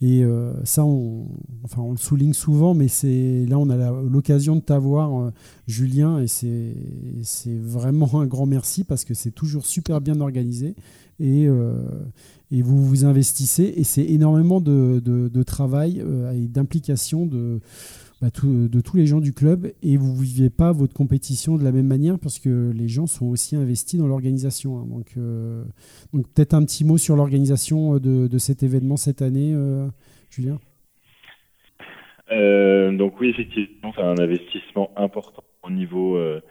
Et euh, ça, on, enfin, on le souligne souvent, mais c'est là on a l'occasion de t'avoir, euh, Julien, et c'est vraiment un grand merci parce que c'est toujours super bien organisé et, euh, et vous vous investissez et c'est énormément de, de- de travail et d'implication de, bah, tout- de tous les gens du club et vous ne vivez pas votre compétition de la même manière parce que les gens sont aussi investis dans l'organisation. hein. donc euh, donc peut-être un petit mot sur l'organisation euh, de, de cet événement cette année, euh, Julien? Euh, donc oui, effectivement, c'est un investissement important au niveau euh,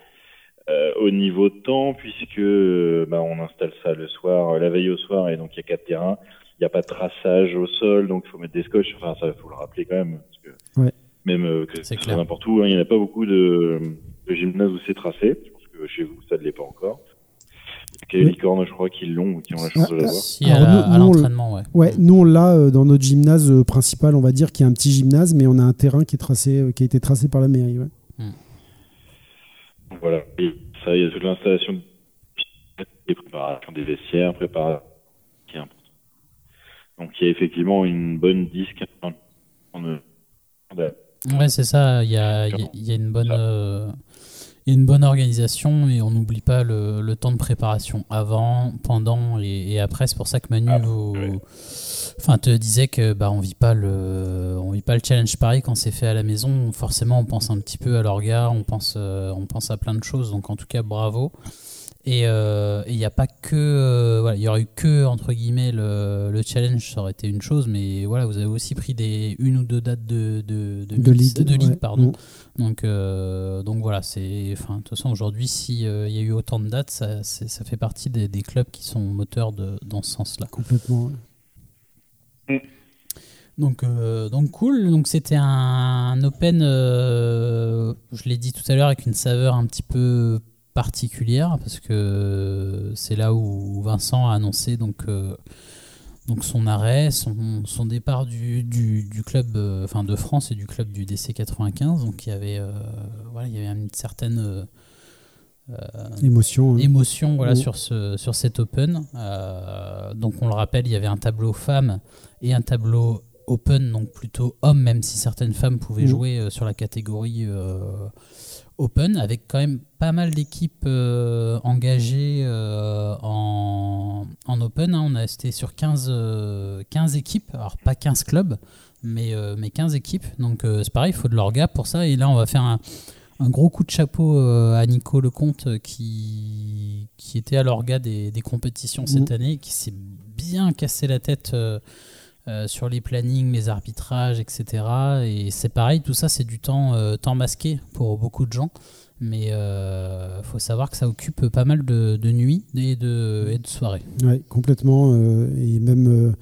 euh, au niveau temps puisque euh, bah, on installe ça le soir, euh, la veille au soir, et donc il y a quatre terrains. Il n'y a pas de traçage au sol, donc il faut mettre des scotch. Enfin, ça, faut le rappeler quand même, parce que Ouais. Même euh, que C'est ce soit n'importe où, hein, il n'y en a pas beaucoup de, de gymnases où c'est tracé. Je pense que chez vous, ça ne l'est pas encore. Il y a Oui. licorne, je crois, qui l'ont ou qui ont la chance de Ah, l'avoir. Si, Alors, à, l'entraînement, ouais. Ouais, nous on l'a euh, dans notre gymnase euh, principal, on va dire qu'il y a un petit gymnase, mais on a un terrain qui est tracé, euh, qui a été tracé par la mairie. ouais. Donc Voilà. Et ça, il y a toute l'installation des préparations des vestiaires, préparation qui est important. Donc il y a effectivement une bonne disque en- en- Ouais, c'est ça. Il y a, il y a- il y a une bonne, euh, il y a une bonne organisation et on n'oublie pas le, le temps de préparation avant, pendant et, et après. C'est pour ça que Manu vous- enfin, te disait que bah, on vit pas le, on vit pas le challenge pareil quand c'est fait à la maison. Forcément, on pense un petit peu à l'orga, on pense, euh, on pense à plein de choses. Donc en tout cas, bravo. Et euh, il n'y a pas que, euh, voilà, il y aurait eu que entre guillemets le, le challenge, ça aurait été une chose, mais voilà, vous avez aussi pris des une ou deux dates de de, de, De ligue, de ligue, ouais. pardon. Mm. Donc euh, donc voilà, c'est, enfin de toute façon aujourd'hui, si euh, il y a eu autant de dates, ça, ça fait partie des, des clubs qui sont moteurs de, dans ce sens-là. Complètement. ouais. Donc, euh, donc cool. Donc c'était un open, euh, je l'ai dit tout à l'heure, avec une saveur un petit peu particulière parce que c'est là où Vincent a annoncé donc euh, donc son arrêt, son, son départ du, du, du club, euh, enfin de France et du club du DC 95. Donc il y avait euh, voilà, il y avait une certaine Émotion. hein. émotion voilà, Mm. sur, ce, sur cet Open. Donc on le rappelle, il y avait un tableau femmes et un tableau open, donc plutôt homme, même si certaines femmes pouvaient Mhm. jouer sur la catégorie open, avec quand même pas mal d'équipes euh, engagées euh, en, en open. hein. On a été sur 15, euh, 15 équipes, alors pas 15 clubs, mais, euh, mais 15 équipes. Donc euh, c'est pareil, il faut de l'orga pour ça. Et là, on va faire un, un gros coup de chapeau euh, à Nico Lecomte euh, qui, qui était à l'orga des, des compétitions cette Mhm. année, qui s'est bien cassé la tête euh, euh, sur les plannings, les arbitrages, etc. Et c'est pareil, tout ça c'est du temps, euh, temps masqué pour beaucoup de gens. Mais il faut savoir que ça occupe pas mal de, nuits et de, et de soirées. Ouais, complètement. euh, et même euh,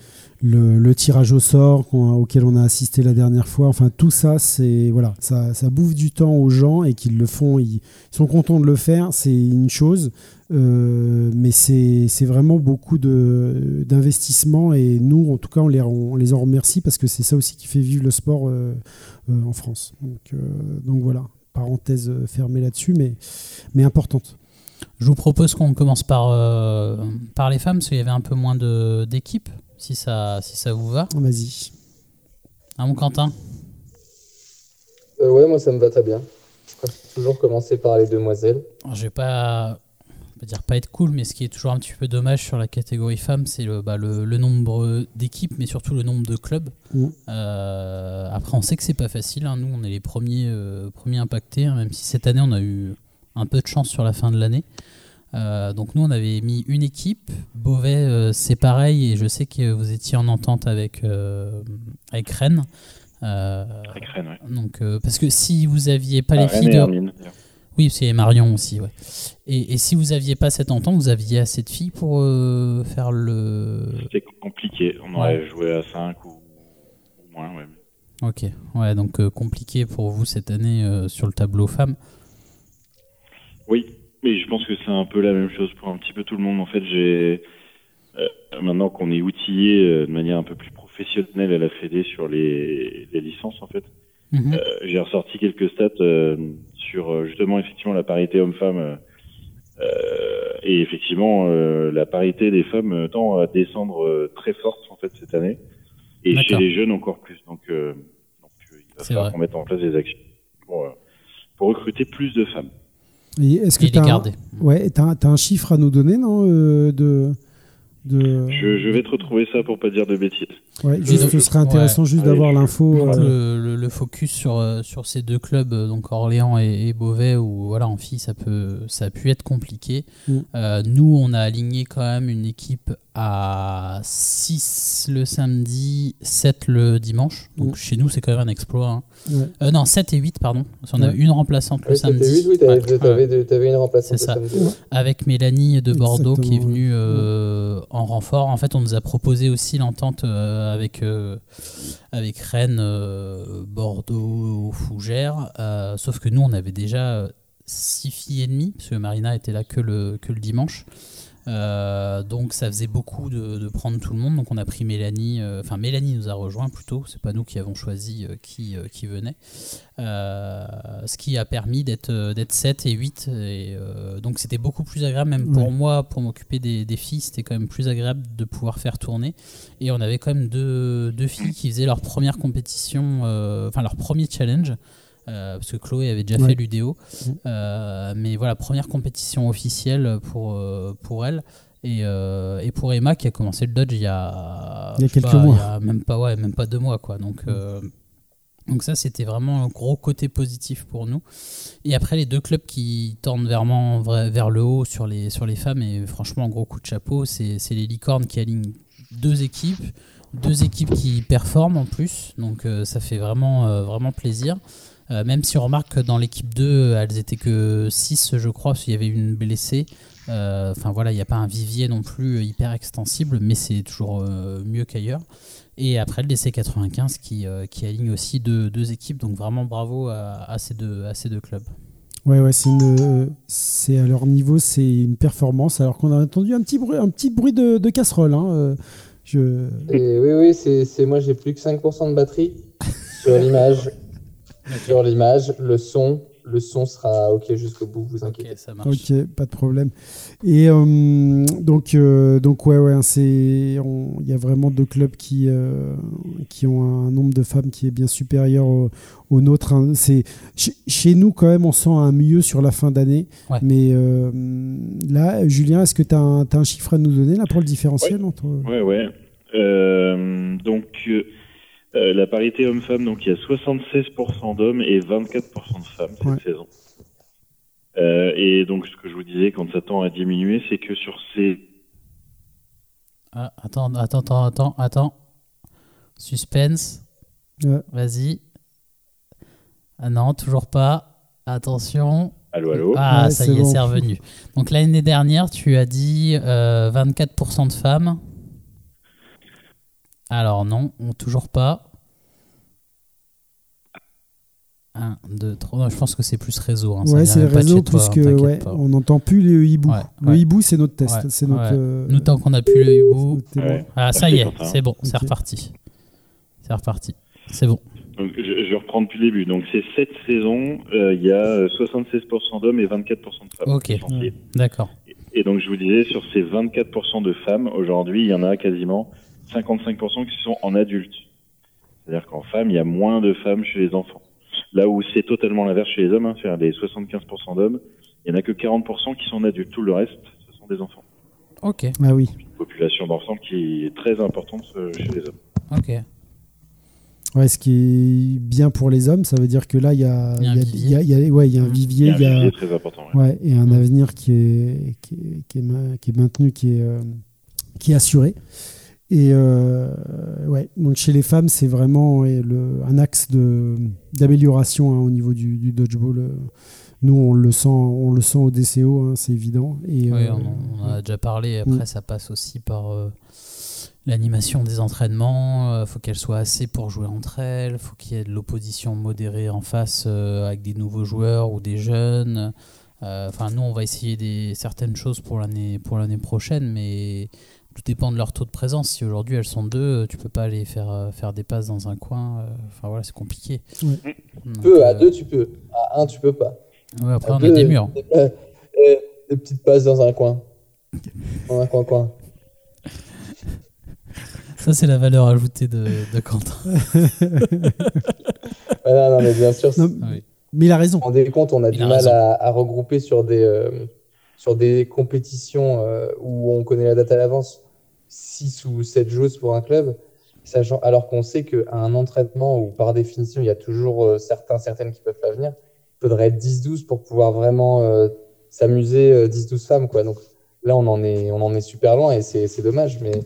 le, tirage au sort auquel on a assisté la dernière fois. Enfin, tout ça, c'est voilà, ça, ça bouffe du temps aux gens et qu'ils le font. Ils sont contents de le faire, c'est une chose. Euh, mais c'est c'est vraiment beaucoup de- d'investissement et nous, en tout cas, on les, on les en remercie parce que c'est ça aussi qui fait vivre le sport euh, euh, en France. Donc, euh, donc voilà, parenthèse fermée là-dessus, mais, mais importante. Je vous propose qu'on commence par, euh, par les femmes, parce qu'il y avait un peu moins de- d'équipes, si ça, si ça vous va. Vas-y. Hein, mon Quentin? Euh, ouais, moi ça me va très bien. Je préfère toujours commencer par les demoiselles. Alors, Je vais pas, on va dire pas être cool, mais ce qui est toujours un petit peu dommage sur la catégorie femmes, c'est le, bah, le, le nombre d'équipes, mais surtout le nombre de clubs. Mhm. Euh, après, on sait que c'est pas facile. hein. Nous, on est les premiers, euh, premiers impactés, hein, même si cette année, on a eu un peu de chance sur la fin de l'année. Euh, donc nous, on avait mis une équipe. Beauvais, euh, c'est pareil, et je sais que vous étiez en entente avec, euh, avec Rennes. Euh, Avec Rennes, ouais. donc, euh, parce que si vous aviez pas les Ah, Rennes filles et de, Hermine. Oui, c'est Marion aussi, ouais. Et, et si vous aviez pas cette entente, vous aviez assez de filles pour euh, faire le. C'était compliqué. On Ouais. aurait joué à 5 ou, ou moins, ouais. Ok, ouais, donc euh, compliqué pour vous cette année euh, sur le tableau femmes. Oui, mais je pense que c'est un peu la même chose pour un petit peu tout le monde. En fait, j'ai maintenant qu'on est outillé de manière un peu plus professionnelle à la Fédé sur les, les licences, en fait, Mhm. euh, j'ai ressorti quelques stats euh, sur euh, justement effectivement la parité homme-femme. euh, et effectivement, euh, la parité des femmes tend à descendre euh, très forte en fait cette année, et chez les jeunes encore plus. Donc, euh, donc il va C'est falloir vrai. qu'on mette en place des actions pour, euh, pour recruter plus de femmes. Et Est-ce que tu as, ouais, un chiffre à nous donner, non euh, de, de... Je, je vais te retrouver ça pour pas dire de bêtises. Ouais, juste, donc- ce serait intéressant juste Allez, d'avoir l'info. Euh, le, focus sur, euh, sur ces deux clubs, euh, donc Orléans et, et Beauvais, où voilà, en filles, ça, peut, ça a pu être compliqué. Mm. Euh, nous, on a aligné quand même une équipe à 6 le samedi, 7 le dimanche. Donc Mm. chez nous, c'est quand même un exploit. hein. ouais. Euh, non, 7 et 8, pardon. Parce qu'on a Ouais. une remplaçante le Oui, samedi. 8, oui, t'avais, Ouais, t'avais- ouais. t'avais une remplaçante C'est le ça. samedi. Avec Mélanie de Bordeaux qui est Exactement, venue euh, en renfort. En fait, on nous a proposé aussi l'entente euh, avec, euh, avec Rennes, euh, Bordeaux, Fougères. euh, sauf que nous, on avait déjà 6 filles et demie, parce que Marina était là que le, que le dimanche. Euh, donc ça faisait beaucoup de, de prendre tout le monde. Donc on a pris Mélanie. euh, Enfin, Mélanie nous a rejoint plutôt. C'est pas nous qui avons choisi euh, qui, qui venait. Ce qui a permis d'être d'être 7 et 8. Et, donc c'était beaucoup plus agréable, même pour Ouais. moi, pour m'occuper des, des filles, c'était quand même plus agréable de pouvoir faire tourner. Et on avait quand même deux, deux filles qui faisaient leur première compétition, enfin leur premier challenge. Euh, parce que Chloé avait déjà Ouais. fait l'UDO. Mm. Euh, mais voilà, première compétition officielle pour, euh, pour elle. Et, euh, et pour Emma qui a commencé le Dodge il y a, Il y a quelques pas, mois. il y a même pas, ouais, même pas deux mois. Quoi. Donc, euh, donc ça, c'était vraiment un gros côté positif pour nous. Et après, les deux clubs qui tendent vraiment vra- vers le haut sur les, sur les femmes, et franchement, un gros coup de chapeau, c'est les licornes qui alignent deux équipes, deux équipes qui performent en plus, donc ça fait vraiment, vraiment plaisir. Euh, même si on remarque que dans l'équipe 2, elles étaient que 6, je crois, parce qu'il y avait une blessée. Euh, Enfin voilà, il n'y a pas un vivier non plus hyper extensible, mais c'est toujours euh, mieux qu'ailleurs. Et après le DC95 qui, euh, qui aligne aussi deux, deux équipes, donc vraiment bravo à, à ces, deux, à ces deux clubs. Ouais, ouais, c'est une, c'est à leur niveau, c'est une performance. Alors qu'on a entendu un petit bruit, un petit bruit de, de casserole. Hein. euh, Je, Et oui, oui, c'est, c'est moi j'ai plus que 5% de batterie sur l'image. (laughs) Sur l'image, le son, le son sera ok jusqu'au bout, vous inquiétez. Ok, ça marche. Ok, pas de problème. Et euh, donc, euh, donc ouais, ouais, c'est, on- il y a vraiment deux clubs qui, euh, qui ont un nombre de femmes qui est bien supérieur au, au nôtre. hein. C'est chez, nous quand même, on sent un mieux sur la fin d'année. Ouais. Mais euh, là, Julien, est-ce que tu as, un t'as un chiffre à nous donner là pour le différentiel entre Ouais, ouais. Euh, donc, euh, euh, la parité homme-femme, donc il y a 76% d'hommes et 24% de femmes cette Ouais. saison. Euh, et donc, ce que je vous disais, quand ça tend à diminuer, c'est que sur ces. Ah, attends, attends, attends, attends, attends. Suspense. Ouais. Vas-y. Ah non, toujours pas. Attention. Allô, allô Ah, Ouais, ça y est, bon. c'est revenu. Donc l'année dernière, tu as dit euh, 24% de femmes. Alors non, on- toujours pas. 1, 2, 3. Non, je pense que c'est plus réseau. hein, ça Ouais, c'est le réseau toi, plus hein, que ouais, on n'entend plus le hibou. Ouais, le ouais. hibou, c'est notre test. C'est notre. ouais. euh, Nous, tant qu'on n'a plus le hibou. bon. Ah, ça y est, c'est bon, c'est reparti. C'est reparti. C'est bon. Donc, je, je reprends depuis le début. Donc, c'est cette saison, euh, il y a euh, 76% d'hommes et 24% de femmes. Ok. D'accord. Et donc, je vous disais, sur ces 24% de femmes, aujourd'hui, il y en a quasiment 55% qui sont en adultes. C'est-à-dire qu'en femmes, il y a moins de femmes chez les enfants. Là où c'est totalement l'inverse chez les hommes, hein, c'est-à-dire les 75% d'hommes, il n'y en a que 40% qui sont en adultes. Tout le reste, ce sont des enfants. Ok. Ah oui. Une population d'enfants qui est très importante euh, chez les hommes. Ok. Ouais, ce qui est bien pour les hommes, ça veut dire que là, il y a, Il y a un il y a- vivier. il y a- il y a- ouais, il y a un vivier, Il y a un il y a, vivier très important. ouais. ouais, et un avenir qui est, qui est, qui est ma- qui est maintenu, qui est, euh, qui est assuré. Et euh, ouais, donc chez les femmes, c'est vraiment le, un axe de- d'amélioration hein, au niveau du, du dodgeball. Nous, on le sent, on le sent au DCO, hein, c'est évident. Et, Oui, euh, on, en a déjà parlé. Après, Mm. ça passe aussi par euh, l'animation des entraînements. Il faut qu'elle soit assez pour jouer entre elles. faut qu'il y ait de l'opposition modérée en face avec des nouveaux joueurs ou des jeunes. Enfin, nous, on va essayer des, certaines choses pour l'année pour l'année prochaine, mais tout dépend de leur taux de présence. Si aujourd'hui elles sont deux, tu peux pas aller faire euh, faire des passes dans un coin. euh, Enfin voilà, c'est compliqué. Donc, Tu peux, à euh, deux, tu peux. À un, tu peux pas. ouais, après, À on deux, a des murs. Des, euh, euh, des petites passes dans un coin. Dans un coin-coin. Ça, c'est la valeur ajoutée de, de Quentin. (laughs) Non, non, mais bien sûr, Non, Oui. mais il a raison. vous vous rendez compte, on a Il du a mal à, à regrouper sur des, euh, sur des compétitions euh, où on connaît la date à l'avance 6 ou 7 joueuses pour un club, sachant, alors qu'on sait qu'à un entraînement où par définition il y a toujours euh, certains, certaines qui peuvent pas venir, il faudrait être 10-12 pour pouvoir vraiment euh, s'amuser, euh, 10-12 femmes. Quoi. Donc là, on en est, on en est super loin et c'est c'est dommage, mais,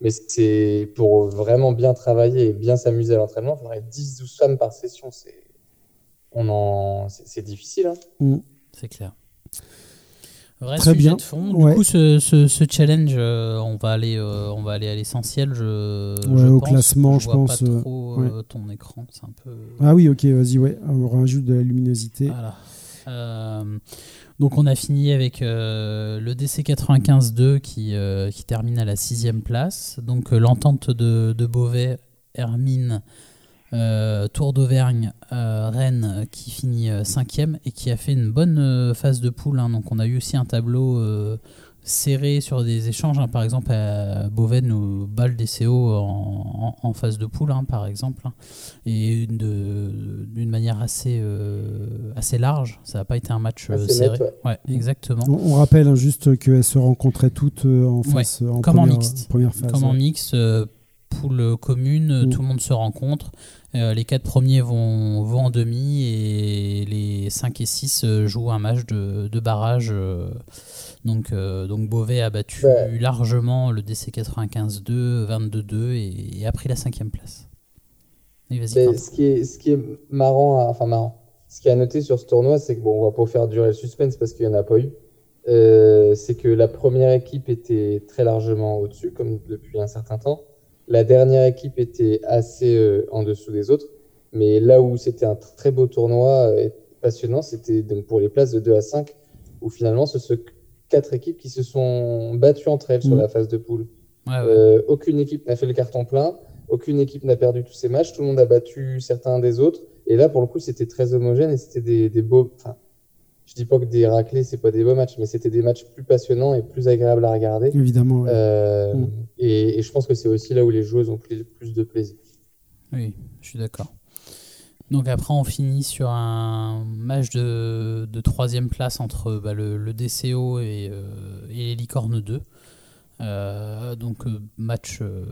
mais c'est pour vraiment bien travailler et bien s'amuser à l'entraînement, il faudrait 10-12 femmes par session. C'est on en... c'est c'est difficile. Hein. C'est clair. Vrai Très sujet bien. de fond. Ouais. Du coup, ce, ce- ce challenge, euh, on va aller, euh, on va aller à l'essentiel. Je, Ouais, je au pense. classement, je vois pense, Pas euh, trop ouais. ton écran, c'est un peu. Ah oui, ok, vas-y, ouais. On rajoute de la luminosité. Voilà. Donc on a fini avec le DC 95-2 qui, qui termine à la sixième place. Donc l'entente de, de Beauvais, Hermine, euh, Tour d'Auvergne, euh, Rennes euh, qui finit cinquième et qui a fait une bonne euh, phase de poule. hein. Donc on a eu aussi un tableau euh, serré sur des échanges. hein. Par exemple, euh, Beauvais nous bat le DCO en, en- en phase de poule, hein, par exemple. hein. Et d'une manière assez, euh, assez large. Ça n'a pas été un match euh, Assez serré. net, ouais. exactement. On, on rappelle hein, juste qu'elles se rencontraient toutes en Ouais, face, en, comme en première, mixte. première phase. Comme en ouais. Poule commune, Mm. tout le monde se rencontre. Euh, les quatre premiers vont, vont en demi et les 5 et 6 euh, jouent un match de, de barrage. euh. donc, euh, donc Beauvais a battu Ouais. largement le DC 95-2, 22-2 et, et a pris la cinquième place. Et ce qui est, ce qui est marrant, à- enfin marrant, ce qui est à noter sur ce tournoi, c'est que bon, on va pas faire durer le suspense parce qu'il n'y en a pas eu. Euh, c'est que la première équipe était très largement au-dessus, comme depuis un certain temps. La dernière équipe était assez euh, en dessous des autres. Mais là où c'était un très beau tournoi euh, et passionnant, c'était donc pour les places de 2 à 5, où finalement ce sont quatre équipes qui se sont battues entre elles sur Mm. la phase de poule. Ouais, ouais. Euh, aucune équipe n'a fait le carton plein. aucune équipe n'a perdu tous ses matchs, tout le monde a battu certains des autres. Et là, pour le coup, c'était très homogène et c'était des, des beaux. Enfin, je dis pas que des raclés, c'est pas des beaux matchs, mais c'était des matchs plus passionnants et plus agréables à regarder. Évidemment. ouais. Euh, Mm. et, et je pense que c'est aussi là où les joueuses ont le plus de plaisir. Oui, je suis d'accord. Donc après, on finit sur un match de, de troisième place entre bah, le, le DCO et, euh, et les Licornes 2. Euh, donc match euh,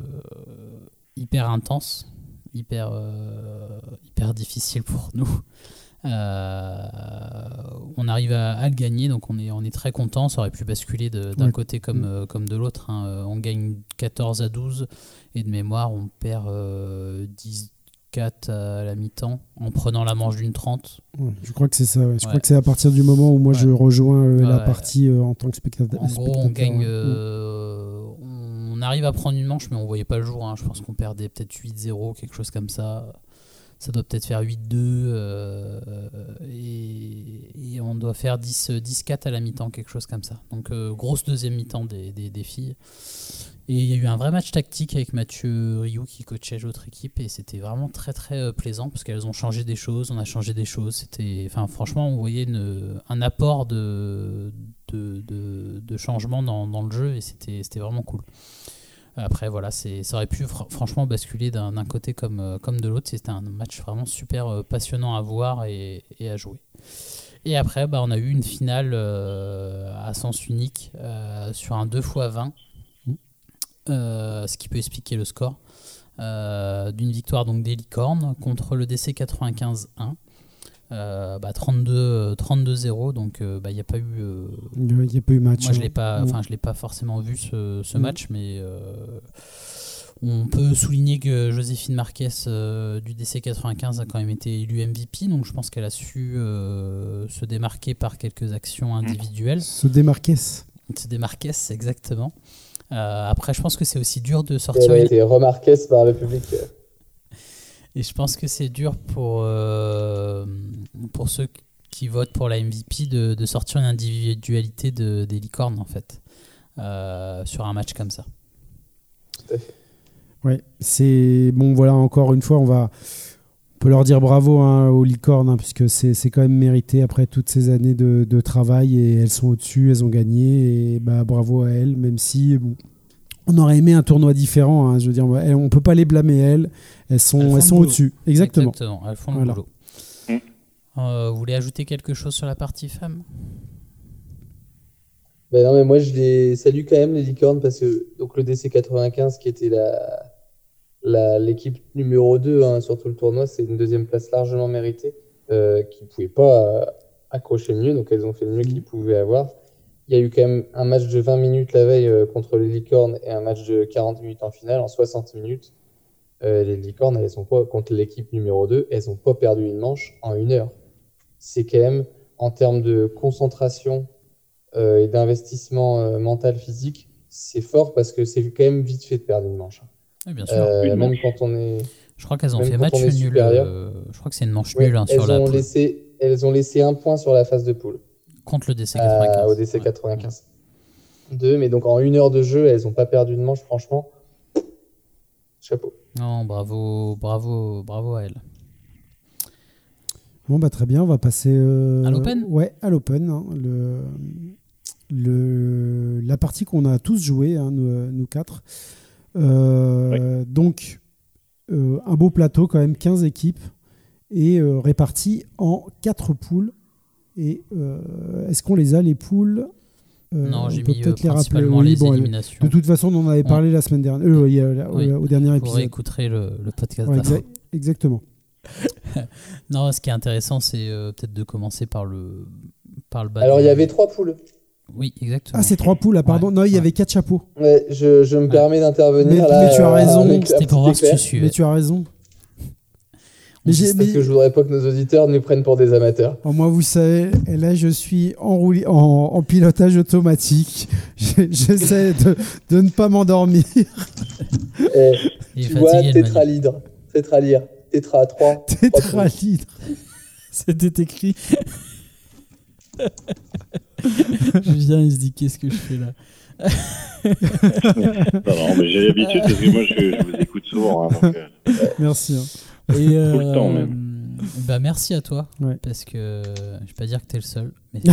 hyper intense, hyper, euh, hyper difficile pour nous. Euh, on arrive à, à le gagner, donc on est, on est très content. Ça aurait pu basculer d'un côté comme, Mm. euh, comme de l'autre. hein. Euh, On gagne 14 à 12 et de mémoire, on perd euh, 10-4 à la mi-temps en prenant la manche d'une 30. Ouais, je crois que c'est ça. ouais. Je Ouais. crois que c'est à partir du moment où moi je rejoins euh, la partie euh, en tant que spectateur. En gros, on gagne. euh, on arrive à prendre une manche, mais on voyait pas le jour. hein. Je pense qu'on perdait peut-être 8-0, quelque chose comme ça. Ça doit peut-être faire 8-2. euh, et, on doit faire 10 10-4 à la mi-temps, quelque chose comme ça. Donc, euh, grosse deuxième mi-temps des, des, filles. Et il y a eu un vrai match tactique avec Mathieu Rioux qui coachait l'autre équipe. Et c'était vraiment très très euh, plaisant parce qu'elles ont changé des choses, on a changé des choses. C'était, enfin, franchement, on voyait un apport de, de, de, changement dans, dans le jeu et c'était vraiment cool. Après, voilà, ça aurait pu fr- franchement basculer d'un, côté comme, euh, comme de l'autre. C'était un match vraiment super euh, passionnant à voir et, à jouer. Et après, bah, on a eu une finale euh, à sens unique sur un 2 x 20, euh, ce qui peut expliquer le score. d'une victoire donc des licornes contre le DC 95-1. Euh, bah, 32 32-0 donc euh, bah, il n'y a pas eu euh, Il n'y a pas eu match. moi je hein. l'ai pas Mm. enfin je l'ai pas forcément vu ce, ce Mm. match mais euh, on peut souligner que Joséphine Marquez euh, du DC 95 a quand même été élue MVP donc je pense qu'elle a su euh, se démarquer par quelques actions individuelles Se démarquer. se démarquer exactement Euh, après je pense que c'est aussi dur de sortir elle a été remarquée par le public. Et je pense que c'est dur pour, euh, pour ceux qui votent pour la MVP de, de sortir une individualité de, des licornes, en fait, euh, sur un match comme ça. Ouais, c'est bon. Voilà, encore une fois, on va, on peut leur dire bravo hein, aux licornes, hein, puisque c'est c'est quand même mérité après toutes ces années de, de travail et elles sont au-dessus, elles ont gagné et bah bravo à elles, même si bon, on aurait aimé un tournoi différent. hein, je veux dire, on peut pas les blâmer elles, elles sont, Elles sont au-dessus. Exactement. Exactement, elles font le Voilà. boulot. Euh, vous voulez ajouter quelque chose sur la partie femme? Ben non, mais moi, je les salue quand même, les licornes, parce que donc, le DC 95, qui était la, l'équipe numéro 2 hein, sur tout le tournoi, c'est une deuxième place largement méritée, euh, qui ne pouvait pas euh, accrocher mieux, donc elles ont fait le mieux qu'ils pouvaient avoir. Il y a eu quand même un match de 20 minutes la veille contre les licornes et un match de 40 minutes en finale, en 60 minutes. Les licornes, elles ont pas, contre l'équipe numéro 2, elles n'ont pas perdu une manche en une heure. C'est quand même, en termes de concentration, euh, et d'investissement euh, mental physique, c'est fort parce que c'est quand même vite fait de perdre une manche. Oui, bien sûr. Euh, Une même manche. quand on est. je crois qu'elles ont fait match nul. euh, je crois que c'est une manche Ouais, nulle hein, elles, sur la ont poule, laissé, elles ont laissé un point sur la phase de poule contre le DC euh, 95. au DC Ouais. 95. Deux, mais donc en une heure de jeu, elles n'ont pas perdu une manche, franchement. Chapeau. Non, bravo, bravo, bravo à elle. Bon bah très bien, on va passer euh, À l'Open? Ouais, à l'Open. hein, le, le, la partie qu'on a tous joué, hein, nous, nous quatre. Euh, Donc euh, un beau plateau quand même, 15 équipes et euh, réparties en 4 poules. Et euh, est-ce qu'on les a les poules? Euh, non, on j'ai peut mis euh, peut-être les rappeler. principalement Oui, les bon, éliminations. De toute façon, on en avait parlé la semaine dernière, euh, il y a- Oui. au, au dernier Vous épisode. réécouterez le, le podcast Ouais, exa- exactement. (laughs) Non, ce qui est intéressant, c'est euh, peut-être de commencer par le, par le bas. Alors il y avait trois poules. Oui, exactement. Ah, c'est trois poules, ah, pardon. Ouais, non, il y ouais. avait quatre chapeaux. Ouais, je, je me permets d'intervenir Mais- là. mais tu as raison, C'était pour voir si tu suivais. Mais tu as raison. On Mais Parce que je voudrais pas que nos auditeurs nous prennent pour des amateurs. Oh, moi, vous savez, et là, je suis en, rouli- en, en pilotage automatique. (laughs) Je- J'essaie de, de ne pas m'endormir. Est tu vois, tétralydre, tétralire, tétra 3. Tétralydre. C'était écrit. (laughs) Julien, il se dit qu'est-ce que je fais là Non, non, mais j'ai l'habitude parce que moi, je, je vous écoute souvent. hein, donc, euh, Merci. hein. Et, euh, Tout le temps, Bah, merci à toi. Ouais. Parce que je vais pas dire que t'es le seul. Mais... (laughs)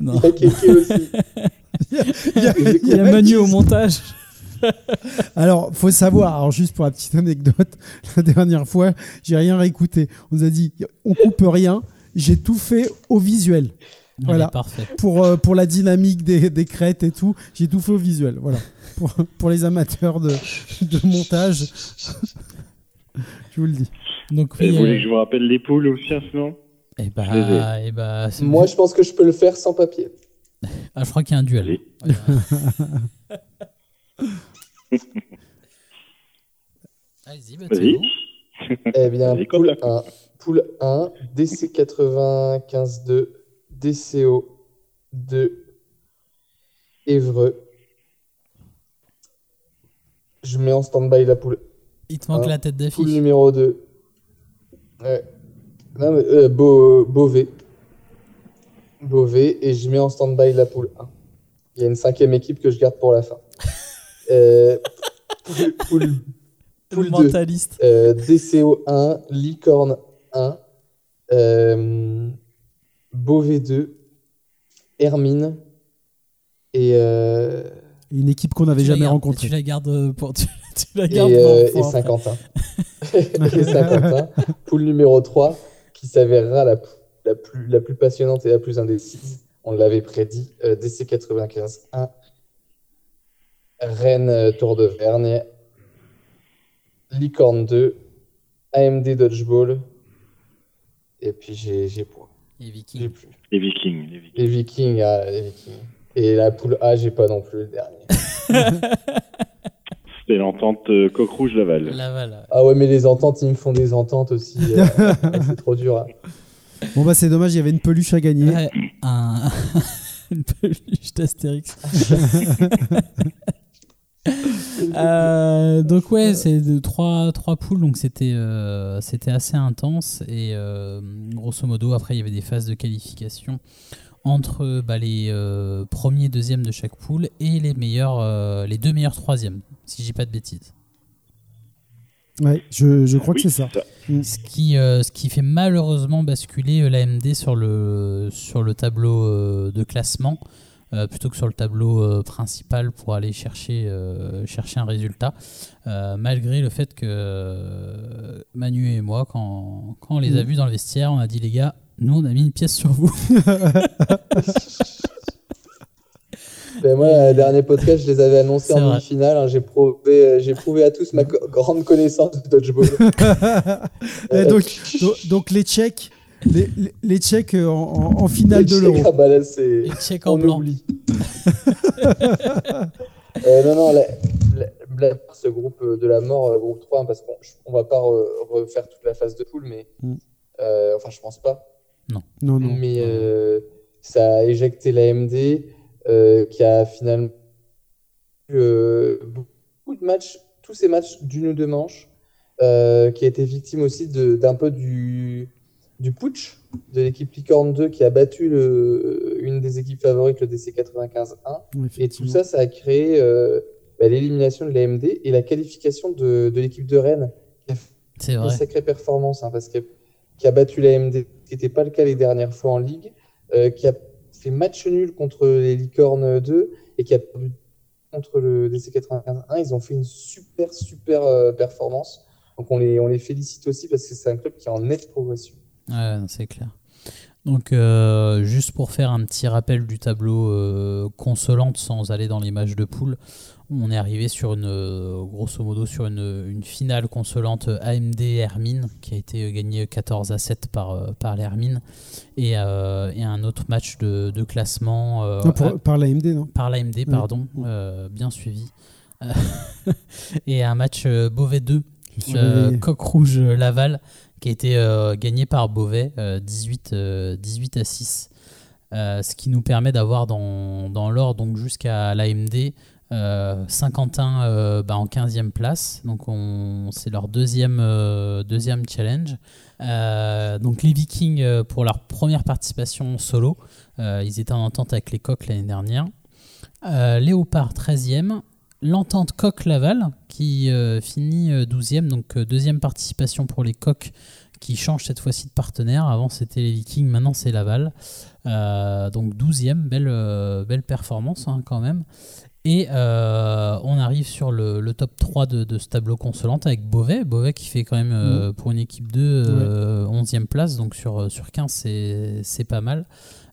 non. Il y a. Il y a- Il y a Manu au montage. (laughs) Alors, faut savoir, alors juste pour la petite anecdote, (laughs) la dernière fois, j'ai rien réécouté. On nous a dit, on coupe rien. J'ai tout fait au visuel. Voilà. Parfait. Pour, euh, pour la dynamique des, des crêtes et tout, j'ai tout fait au visuel. Voilà. Pour, pour les amateurs de, de montage, (laughs) je vous le dis. Donc, et oui. vous voulez euh, que je vous rappelle les poules aussi, sinon eh Je bah, eh bah, Moi, je pense que je peux le faire sans papier. Ah, je crois qu'il y a un duel. Allez. Voilà. Allez-y, (laughs) bah, Vas-y. c'est bon. Eh bien, Vas-y, poule Quentin. 1, poule 1, DC95-2, DCO2, Évreux. Je mets en stand-by la poule. Il te manque la tête Poule d'affiche. numéro 2. Ouais. Non, mais, euh, Beau- Beauvais. Beauvais. Et je mets en stand-by la poule 1. Il y a une cinquième équipe que je garde pour la fin. Euh, poule, poule, Le poule 2. mentaliste. Euh, DCO 1, Licorne 1, euh, Beauvais 2, Hermine et, euh, Une équipe qu'on n'avait jamais rencontrée. Tu la gardes pour. Tu, (laughs) tu la et, gardes euh, pour- et pour après. Saint-Quentin. et Saint-Quentin. (laughs) Poule numéro 3, qui s'avérera la, la, plus, la plus passionnante et la plus indécise. On l'avait prédit. Euh, DC 95 1, Rennes euh, Tour de Vergne, Licorne 2, AMD Dodgeball. Et puis j'ai j'ai point. Et J'ai Viking. plus. Les Vikings. Les Vikings. Les Vikings, ah, les Vikings. Et la poule A, j'ai pas non plus le dernier. (laughs) C'était l'entente euh, Coq Rouge Laval. Laval. Ah ouais, mais les ententes, ils me font des ententes aussi. euh, (laughs) c'est trop dur. hein. Bon, bah, c'est dommage, il y avait une peluche à gagner. Ouais, un... (laughs) une peluche d'Astérix. (laughs) Euh, donc ouais, c'est de trois, trois poules, donc c'était euh, c'était assez intense et euh, grosso modo après il y avait des phases de qualification entre bah, les euh, premiers, deuxièmes de chaque poule et les meilleurs, euh, les deux meilleurs troisièmes, si je dis pas de bêtises. Ouais, je, je crois Oui, que c'est ça. Ce qui, euh, ce qui fait malheureusement basculer l'AMD sur le, sur le tableau euh, de classement euh, plutôt que sur le tableau euh, principal pour aller chercher, euh, chercher un résultat. Euh, malgré le fait que euh, Manu et moi, quand, quand on les a Mm. vus dans le vestiaire, on a dit les gars, nous on a mis une pièce sur vous. (laughs) Ben moi, le dernier podcast, je les avais annoncés en demi-finale. hein. J'ai prouvé, j'ai prouvé à tous ma co- grande connaissance de dodgeball. (laughs) Et donc, (laughs) donc, donc les Tchèques, les, les- les Tchèques en, en- en finale de les l'Euro. Tchèques, ah bah là. Et check en blanc. (laughs) Euh, non, non, la, la- la- ce groupe euh, de la mort, euh, groupe 3, hein, parce qu'on on va pas re- refaire toute la phase de poule, mais. Mm. euh, enfin, je pense pas. Non, non. Mais euh, ça a éjecté l'AMD, euh, qui a finalement eu beaucoup de matchs, tous ces matchs d'une ou deux manches, euh, qui a été victime aussi de- d'un peu du, du putsch de l'équipe Licorne 2 qui a battu le, une des équipes favorites, le DC 95-1. Ouais, Et tout ça, ça a créé euh, bah, l'élimination de l'AMD et la qualification de, de l'équipe de Rennes, qui a fait une sacrée performance, hein, parce que qui a battu l'AMD, ce qui n'était pas le cas les dernières fois en Ligue, euh, qui a fait match nul contre les Licornes 2 et qui a perdu contre le DC 95-1. Ils ont fait une super, super euh, performance. Donc on les, on les félicite aussi parce que c'est un club qui est en nette progression. Ouais, c'est clair. Donc, euh, juste pour faire un petit rappel du tableau euh, consolante sans aller dans les matchs de poule, on est arrivé sur une, euh, grosso modo, sur une, une finale consolante AMD Hermine qui a été gagnée 14 à 7 par, par l'Hermine et, euh, et un autre match de, de classement Non, pour- à- par l'AMD, non? Par l'AMD, pardon, bien suivi. (laughs) Et un match Beauvais 2, Je suis euh, réveillé. Coq Rouge Laval, qui a été euh, gagné par Beauvais, euh, 18, euh, 18 à 6. Euh, ce qui nous permet d'avoir dans, dans l'ordre, donc jusqu'à l'AMD, Euh, Saint-Quentin euh, bah, en 15e place, donc on- c'est leur deuxième, euh, deuxième challenge. Euh, donc les Vikings, euh, pour leur première participation solo, euh, ils étaient en entente avec les Coqs l'année dernière. Euh, Léopard 13e, l'entente Coq-Laval qui euh, finit euh, 12e, donc euh, deuxième participation pour les Coqs qui change cette fois-ci de partenaire. Avant c'était les Vikings, maintenant c'est Laval. Euh, donc 12e, belle, euh, belle performance hein, quand même. Et euh, on arrive sur le, le top 3 de, de ce tableau consolante avec Beauvais. Beauvais qui fait quand même euh, pour une équipe 2 euh, 11e place, donc sur, sur 15 c'est c'est pas mal.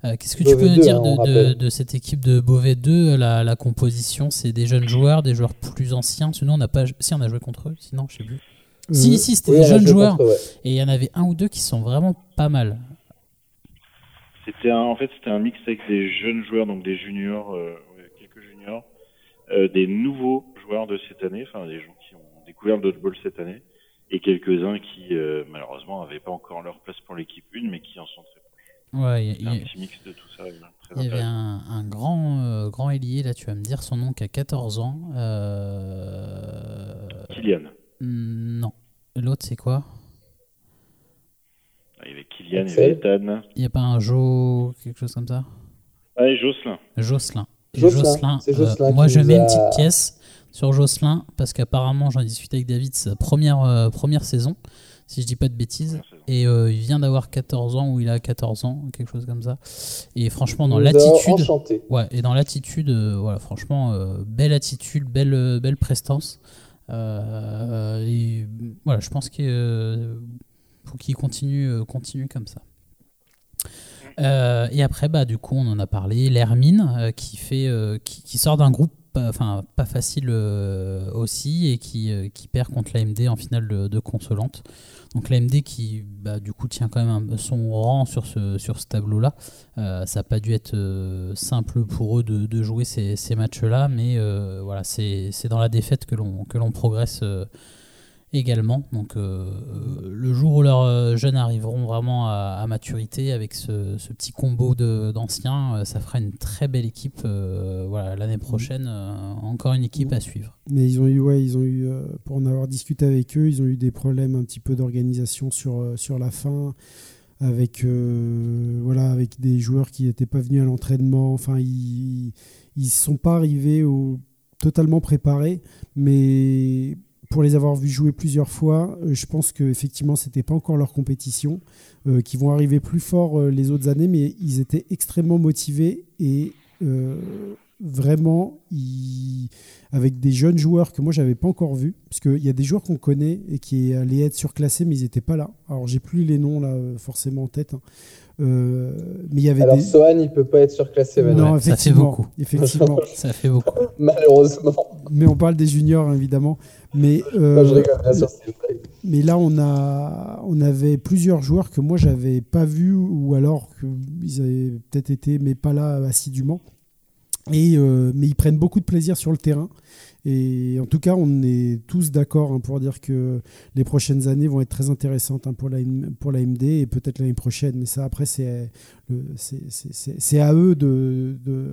Euh, Qu'est-ce que tu peux nous 2, dire hein, de, cette équipe de Beauvais 2 la, la composition C'est des jeunes joueurs, des joueurs plus anciens Sinon, on n'a pas. Si, on a joué contre eux, sinon, je sais plus. Euh, Si, si, c'était Oui, des jeunes joueurs. contre eux, ouais. Et il y en avait un ou deux qui sont vraiment pas mal. C'était un- en fait c'était un mix avec des jeunes joueurs, donc des juniors, euh, quelques juniors, euh, des nouveaux joueurs de cette année, enfin des gens qui ont découvert le dodgeball cette année, et quelques-uns qui euh, malheureusement n'avaient pas encore leur place pour l'équipe 1, mais qui en sont très. Ouais, il y, un petit mix de tout ça. il y avait un, un grand, euh, grand ailier, là, tu vas me dire son nom, qui a 14 ans. Euh... Kylian. Non. L'autre, c'est quoi? Ah, Il y avait Kylian, il y avait Ethan. Il n'y a pas un Jo, quelque chose comme ça? Ah, et Jocelyn. Jocelyn. Jocelyn, euh, Jocelyn moi, je mets une a- petite pièce sur Jocelyn parce qu'apparemment, j'en ai discuté avec David, sa première, euh, première saison, si je dis pas de bêtises. Et euh, il vient d'avoir 14 ans ou il a 14 ans, quelque chose comme ça. Et franchement, dans l'attitude. Ouais, et dans l'attitude, euh, voilà, franchement, euh, belle attitude, belle, euh, belle prestance. Euh, et voilà, je pense qu'il euh, faut qu'il continue, euh, continue comme ça. Euh, et après, bah, du coup, on en a parlé, l'Hermine, euh, euh, qui, qui sort d'un groupe enfin, pas facile aussi et qui, qui perd contre l'AMD en finale de, de consolante. Donc l'AMD qui, bah, du coup, tient quand même son rang sur ce, sur ce tableau-là. Ça n'a pas dû être simple pour eux de, jouer ces, matchs-là, mais voilà, c'est dans la défaite que l'on progresse également. Donc euh, le jour où leurs euh, jeunes arriveront vraiment à, maturité avec ce, petit combo d'anciens, euh, ça fera une très belle équipe. voilà, l'année prochaine, encore une équipe à suivre. Mais ils ont eu, ouais, ils ont eu, pour en avoir discuté avec eux, ils ont eu des problèmes un petit peu d'organisation sur, sur la fin, avec, voilà, avec des joueurs qui n'étaient pas venus à l'entraînement. Enfin, ils ne sont pas arrivés totalement préparés, mais pour les avoir vus jouer plusieurs fois, euh, je pense qu'effectivement, ce n'était pas encore leur compétition, euh, qui vont arriver plus fort euh, les autres années, mais ils étaient extrêmement motivés et vraiment, avec des jeunes joueurs que moi j'avais pas encore vus, parce qu'il y a des joueurs qu'on connaît et qui allaient être surclassés, mais ils n'étaient pas là. Alors j'ai plus les noms là forcément en tête, hein. Euh, mais il y avait Alors des. Sohan, il peut pas être surclassé maintenant, non, Ouais, ça fait beaucoup. effectivement. (laughs) Ça fait beaucoup. malheureusement. mais on parle des juniors hein, évidemment. Mais Non, euh, je rigole, bien sûr, c'est une blague. Mais là, on, a, on avait plusieurs joueurs que moi, j'avais pas vus ou alors qu'ils avaient peut-être été, mais pas là assidûment. Et, euh, mais ils prennent beaucoup de plaisir sur le terrain. Et en tout cas, on est tous d'accord hein, pour dire que les prochaines années vont être très intéressantes hein, pour, la, pour l'AMD et peut-être l'année prochaine. Mais ça, après, c'est, à eux de, de,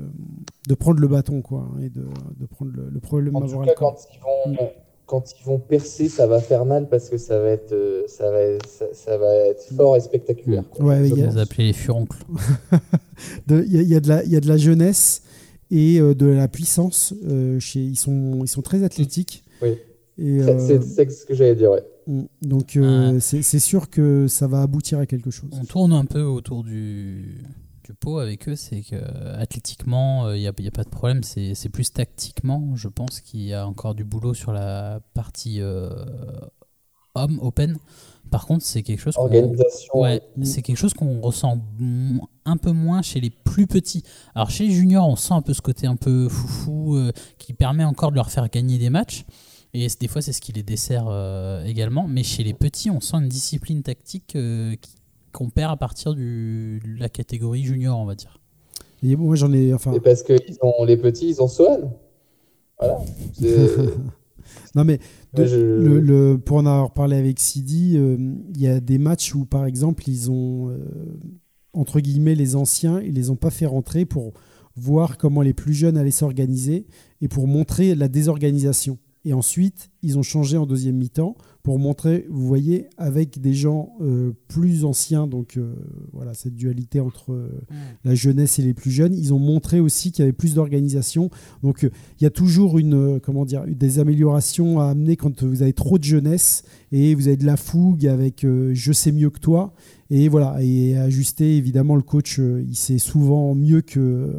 de prendre le bâton quoi, hein, et de, de prendre le, le problème En tout cas, quand ils vont, quand ils vont percer, ça va faire mal parce que ça va être, euh, ça va, être- ça, ça va être fort et spectaculaire. quoi. Ouais, il y a- On les furoncles. (laughs) De- Il y, a- il y a de la- il y a de la jeunesse et euh, de la puissance. euh, chez, ils, sont, ils sont très athlétiques. Oui. Et, C'est- euh, C'est ce que j'allais dire, ouais. mm, donc euh, c'est c'est sûr que ça va aboutir à quelque chose. On tourne un peu autour du, du pot avec eux, c'est que euh, athlétiquement, il n'y a, pas de problème, c'est c'est plus tactiquement, je pense qu'il y a encore du boulot sur la partie euh, homme, open. Par contre, c'est quelque chose qu'on. Ouais, c'est quelque chose qu'on ressent un peu moins chez les plus petits. Alors chez les juniors, on sent un peu ce côté un peu foufou euh, qui permet encore de leur faire gagner des matchs. Et c'est- des fois, c'est ce qui les dessert euh, également. Mais chez les petits, on sent une discipline tactique euh, qui- qu'on perd à partir du- de la catégorie junior, on va dire. Et moi j'en ai, enfin, Et parce que ils ont, les petits, ils ont Sohan. Voilà. (laughs) Non mais de- Ouais, je- le, le- pour en avoir parlé avec Sidi, euh, il y a des matchs où par exemple ils ont euh, entre guillemets les anciens, ils les ont pas fait rentrer pour voir comment les plus jeunes allaient s'organiser et pour montrer la désorganisation. Et ensuite, ils ont changé en deuxième mi-temps pour montrer, vous voyez, avec des gens euh, plus anciens, donc euh, voilà, cette dualité entre euh, la jeunesse et les plus jeunes, ils ont montré aussi qu'il y avait plus d'organisation. Donc il y a toujours une, comment dire, des améliorations à amener quand vous avez trop de jeunesse et vous avez de la fougue avec je sais mieux que toi. Et voilà, et ajuster, évidemment, le coach, il sait souvent mieux que,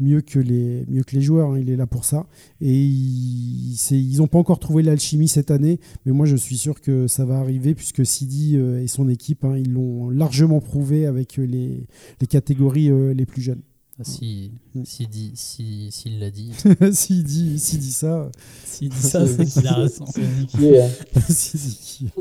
mieux que les, mieux que les joueurs. Hein, il est là pour ça. Et ils n'ont pas encore trouvé l'alchimie cette année, mais moi je suis sûr que ça va arriver puisque Sidi euh, et son équipe, hein, ils l'ont largement prouvé avec les, les catégories euh, les plus jeunes. Ah, si, mm. s'il dit, si, s'il l'a dit. (laughs) s'il dit, s'il dit ça. S'il dit ça, c'est qu'il a raison. C'est dit (laughs)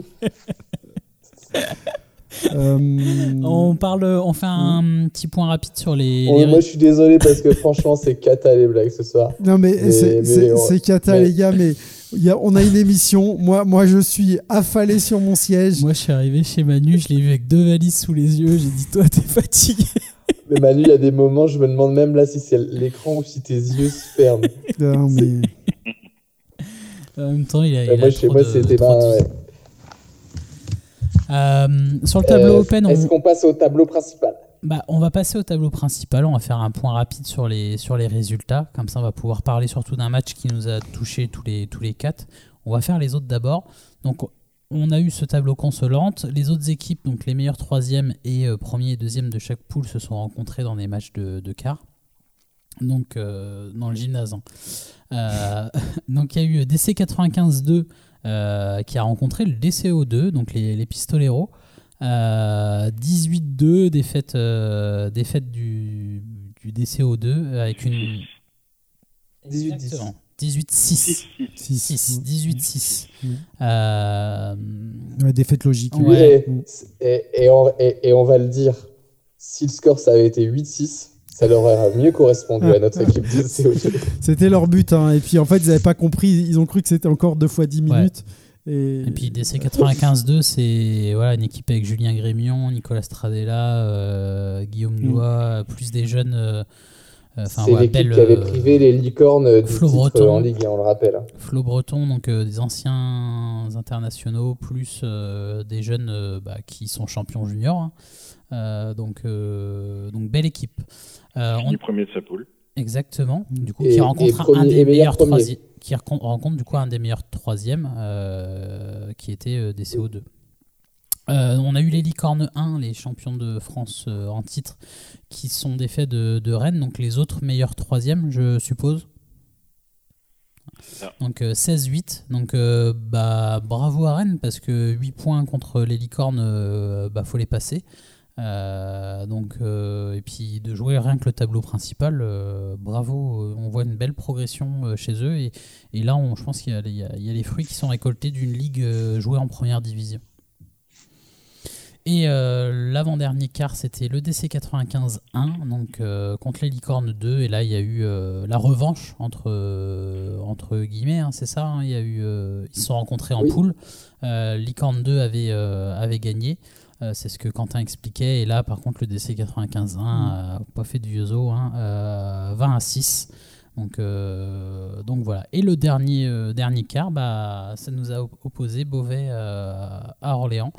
(laughs) Euh, on parle, on fait un hmm. petit point rapide sur les. Moi, je suis désolé parce que franchement, c'est cata les blagues ce soir. Non, mais, c'est cata les gars, mais y a, on a une émission. Moi, moi, je suis affalé sur mon siège. Moi, je suis arrivé chez Manu, je l'ai vu avec deux valises sous les yeux. J'ai dit, toi, t'es fatigué. (laughs) Mais Manu, il y a des moments, je me demande même là si c'est l'écran ou si tes yeux se ferment. Non, mais. en même temps, il a. Il moi, chez moi, c'était pas. Sur le tableau euh, open, est-ce qu'on passe au tableau principal bah, on va passer au tableau principal, on va faire un point rapide sur les, sur les résultats, comme ça on va pouvoir parler surtout d'un match qui nous a touché tous les, tous les quatre. On va faire les autres d'abord. Donc on a eu ce tableau consolante. Les autres équipes, donc les meilleurs troisième et euh, premier et deuxième de chaque poule, se sont rencontrés dans des matchs de, de quart. Donc dans le gymnase. Hein. (laughs) donc il y a eu DC 95-2 euh, qui a rencontré le DCO2, donc les, les Pistoleros. 18-2, euh, défaite, euh, défaite du, du DCO2 avec une. 18-6. 18-6. 18-6. défaite logique. Et, et, on, et, on, va le dire, si le score ça avait été 8-6, ça leur aurait mieux correspondu à notre équipe de (laughs) C'était leur but. Hein. Et puis en fait, ils n'avaient pas compris. Ils ont cru que c'était encore deux fois 10 minutes. Et... puis DC 95-2, c'est voilà, une équipe avec Julien Grémion, Nicolas Stradella, euh, Guillaume mm. Doua, plus des jeunes. Euh, euh, c'est l'équipe qui avait privé les licornes du Flo Breton, en Ligue, on le rappelle. Flo Breton, donc des anciens internationaux, plus des jeunes bah, qui sont champions juniors. Hein. Donc, donc belle équipe. Euh, on... premier de sa poule. Exactement. Du coup, qui rencontre un des meilleurs troisièmes, qui rencontre du coup un des meilleurs troisièmes, euh, qui était euh, des CO2. on a eu les Licornes 1, les champions de France en titre, qui sont des faits de, Rennes, donc les autres meilleurs troisièmes, je suppose. Donc 16-8, donc bah, bravo à Rennes parce que 8 points contre les licornes, bah faut les passer. Euh, donc, euh, et puis de jouer rien que le tableau principal, euh, bravo, on voit une belle progression chez eux. Et, et là, on, je pense qu'il y, y, a les fruits qui sont récoltés d'une ligue jouée en première division. Et l'avant-dernier quart, c'était le DC 95-1, donc contre les Licornes 2. Et là, il y a eu la revanche entre, entre guillemets, hein, c'est ça. Hein, il y a eu, ils se sont rencontrés en poule. Licorne 2 avait, avait gagné. Euh, c'est ce que Quentin expliquait. Et là, par contre, le DC 95 1 pas fait de vieux os, 20 à 6. Donc, euh, donc voilà. Et le dernier, euh, dernier quart, bah, ça nous a opposé Beauvais à Orléans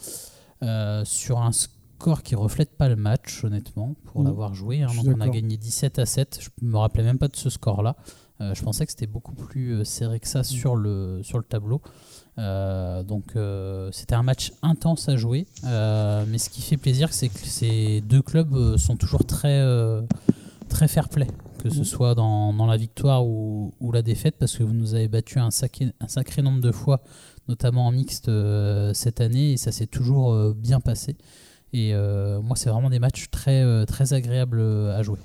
sur un score qui reflète pas le match, honnêtement, pour mm. l'avoir joué. Hein. Donc on a gagné 17 à 7. Je me rappelais même pas de ce score-là. je pensais que c'était beaucoup plus serré que ça mm. sur, le, sur le tableau. Euh, donc euh, c'était un match intense à jouer, euh, mais ce qui fait plaisir, c'est que ces deux clubs sont toujours très, très fair play, que ce soit dans, dans la victoire ou, ou, la défaite, parce que vous nous avez battu un sacré, un sacré nombre de fois, notamment en mixte cette année, et ça s'est toujours bien passé. Et moi, c'est vraiment des matchs très, très agréables à jouer.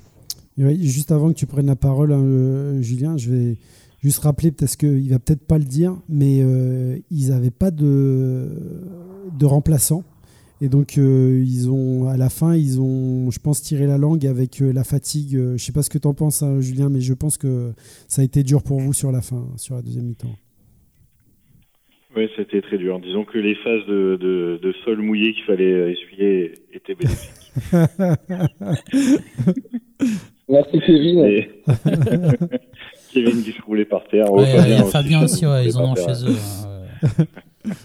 juste avant que tu prennes la parole, hein, Julien, je vais Juste rappeler, parce qu'il va peut-être pas le dire, mais euh, ils n'avaient pas de, de remplaçant. Et donc, euh, ils ont, à la fin, ils ont, je pense, tiré la langue avec euh, la fatigue. je ne sais pas ce que tu en penses, hein, Julien, mais je pense que ça a été dur pour vous sur la fin, sur la deuxième mi-temps. Oui, c'était très dur. Disons que les phases de, de sol mouillé qu'il fallait essuyer étaient bénéfiques. (laughs) (laughs) Merci Kevin. Et- (laughs) Kevin qui se roulait par terre. Ouais, il y a Fabien qui aussi, ouais, ils en ont chez eux. hein, ouais. (laughs)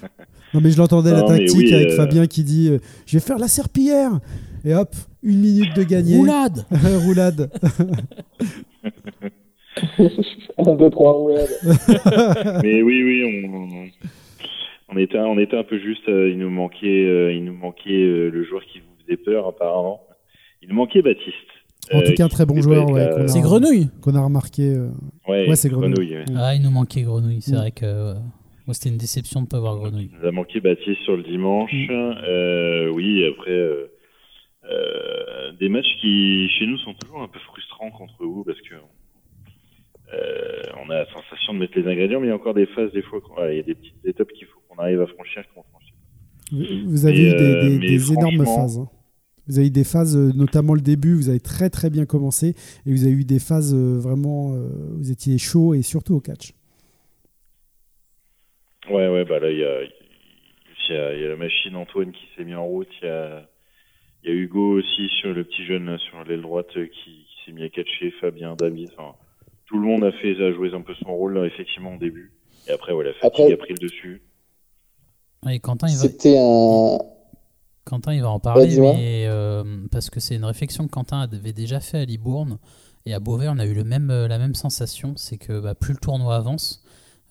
Non, mais je l'entendais la tactique oui, avec euh, Fabien qui dit euh, Je vais faire la serpillière Et hop, une minute de gagner. Roulade (laughs) Roulade. 1, 2, 3 roulades. Mais oui, oui, on, on était, on était un peu juste. euh, il nous manquait, euh, il nous manquait euh, le joueur qui vous faisait peur apparemment. Il nous manquait Baptiste. En tout euh, cas, un très bon joueur. ouais, euh, a- C'est Grenouille Qu'on a remarqué. euh, Ouais, Ouais, c'est Grenouille. ouais. Ah, il nous manquait Grenouille. C'est Mm. vrai que euh, moi, c'était une déception de ne pas voir Grenouille. Il nous a manqué Baptiste sur le dimanche. Mm. Euh, oui, après euh, euh, des matchs qui chez nous sont toujours un peu frustrants contre vous parce que euh, on a la sensation de mettre les ingrédients, mais il y a encore des phases des fois. ouais, il y a des petites étapes qu'il faut qu'on arrive à franchir qu'on franchit. Vous vous avez eu des, des- mais des énormes phases. hein. Vous avez eu des phases, euh, notamment le début, vous avez très très bien commencé. Et vous avez eu des phases euh, vraiment. euh, vous étiez chaud et surtout au catch. Ouais, ouais, bah là il y a, il y a, il y a la machine Antoine qui s'est mis en route. Il y a, il y a Hugo aussi sur le petit jeune sur l'aile droite qui, qui s'est mis à catcher. Fabien, David. Enfin, tout le monde a fait, a joué un peu son rôle là, effectivement au début. Et après, ouais, la fatigue Après- a pris le dessus. Ouais, Quentin, il va, C'était un. Quentin, il va en parler, mais, euh, parce que c'est une réflexion que Quentin avait déjà fait à Libourne. Et à Beauvais, on a eu le même, euh, la même sensation. C'est que bah, plus le tournoi avance,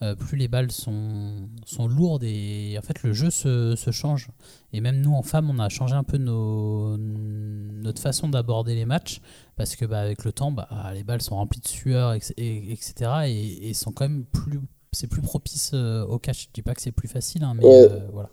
euh, plus les balles sont, sont lourdes et en fait le jeu se, se change. Et même nous en femmes, on a changé un peu nos, notre façon d'aborder les matchs parce que bah, avec le temps, bah, les balles sont remplies de sueur, et- et- etc. Et, et sont quand même plus, c'est plus propice euh, au catch. Je dis pas que c'est plus facile, hein, mais Ouais. euh, voilà.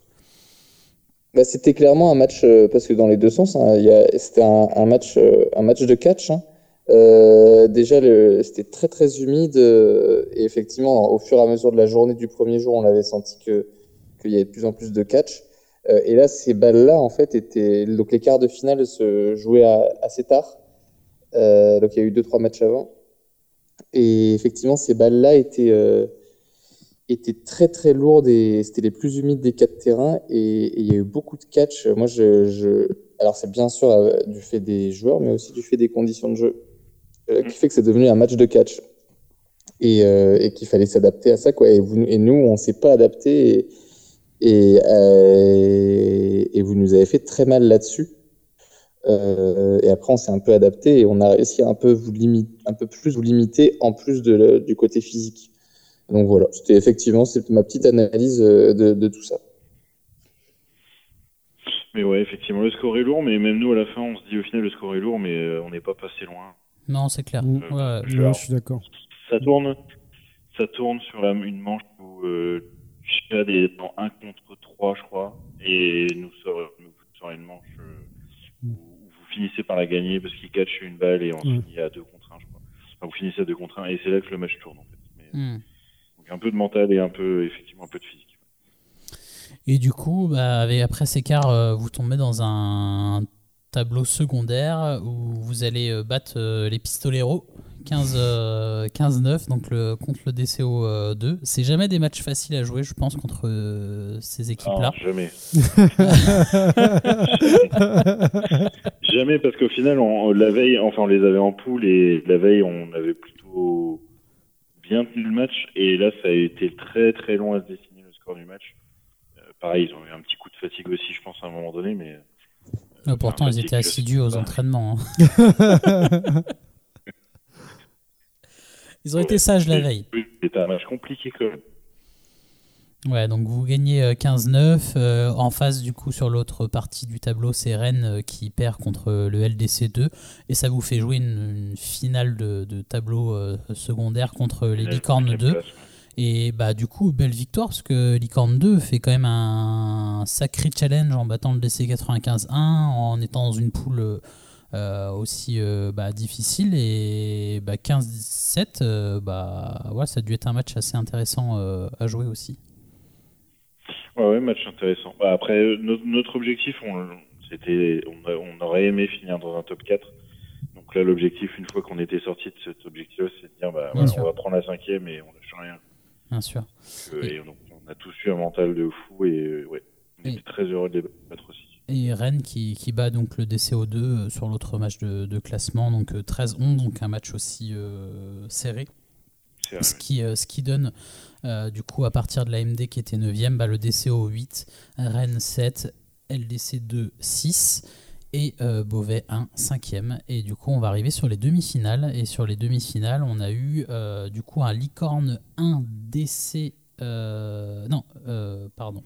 Bah, c'était clairement un match, euh, parce que dans les deux sens, hein, c'était un, match, euh, un match de catch. hein. Euh, déjà, c'était très très humide et effectivement, au fur et à mesure de la journée du premier jour, on avait senti que qu'il y avait de plus en plus de catch. Et là, ces balles-là, en fait, étaient donc les quarts de finale se jouaient assez tard. Donc il y a eu deux trois matchs avant. Et effectivement, ces balles-là étaient étaient très très lourdes et c'était les plus humides des quatre terrains et il y a eu beaucoup de catch. Moi, alors c'est bien sûr euh, du fait des joueurs, mais aussi du fait des conditions de jeu euh, qui fait que c'est devenu un match de catch et, euh, qu'il fallait s'adapter à ça quoi. Et, nous, on s'est pas adapté et, vous nous avez fait très mal là-dessus. Et après, on s'est un peu adapté et on a réussi à un peu vous limiter, un peu plus vous limiter en plus du côté physique. Donc voilà, c'était effectivement c'est ma petite analyse euh, de, de tout ça. Mais ouais, effectivement, le score est lourd, mais même nous à la fin, on se dit au final le score est lourd, mais euh, on n'est pas passé loin. Non, c'est clair. Ouais, ouais. Je- Ouais, je suis d'accord. Ça tourne, ça tourne sur la, une manche où euh, Chad est en 1 contre 3, je crois, et nous sort, nous sort une manche euh, où, vous finissez par la gagner parce qu'il catch une balle et on Mm. finit à 2 contre 1, je crois. Enfin, vous finissez à 2 contre 1, et c'est là que le match tourne en fait. Mais, Hmm. Un peu de mental et un peu, effectivement, un peu de physique. Et du coup, bah, avec, après ces quarts, euh, vous tombez dans un tableau secondaire où vous allez euh, battre euh, les Pistoleros 15, euh, 15-9 donc le, contre le DCO euh, 2. C'est jamais des matchs faciles à jouer, je pense, contre ces équipes-là. Jamais. (laughs) Jamais parce qu'au final, on- la veille, enfin, on les avait en poule et la veille, on avait plutôt bien tenu le match. Et là, ça a été très très long à se dessiner le score du match. Euh, pareil, ils ont eu un petit coup de fatigue aussi, je pense, à un moment donné, mais. Euh, pourtant, ils étaient assidus aux pas. entraînements. hein. (laughs) Ils ont été sages la veille. C'était un match compliqué quand même. Ouais, donc vous gagnez euh, 15-9. euh, en face, du coup, sur l'autre partie du tableau, c'est Rennes euh, qui perd contre le LDC 2. Et ça vous fait jouer une, une finale de, de tableau euh, secondaire contre les Licornes Cinquième 2. place, ouais. Et bah, du coup, belle victoire parce que Licorne 2 fait quand même un sacré challenge en battant le DC 95-1, en étant dans une poule euh, aussi euh, bah, difficile. Et bah, 15-17, euh, bah, ouais, ça a dû être un match assez intéressant euh, à jouer aussi. Ouais, ouais, match intéressant. Bah, après, euh, notre, notre objectif, on, c'était, on, aurait aimé finir dans un top 4. Donc là, l'objectif, une fois qu'on était sorti de cet objectif, c'est de dire, bah, voilà, on va prendre la cinquième et on lâche rien. Bien sûr. Euh, et donc, on a tous eu un mental de fou et euh, ouais, on Et- était très heureux de les battre aussi. Et Rennes qui, qui bat donc le DCO2 euh, sur l'autre match de, de classement, donc euh, 13-11, donc un match aussi euh, serré. C'est vrai. Ce qui, euh, ce qui donne, euh, du coup, à partir de l'AMD qui était 9ème, bah, le DCO 8, Rennes 7, LDC 2, 6 et euh, Beauvais 1, 5ème. Et du coup, on va arriver sur les demi-finales. Et sur les demi-finales, on a eu euh, du coup un licorne 1 DC. euh, non, euh, pardon.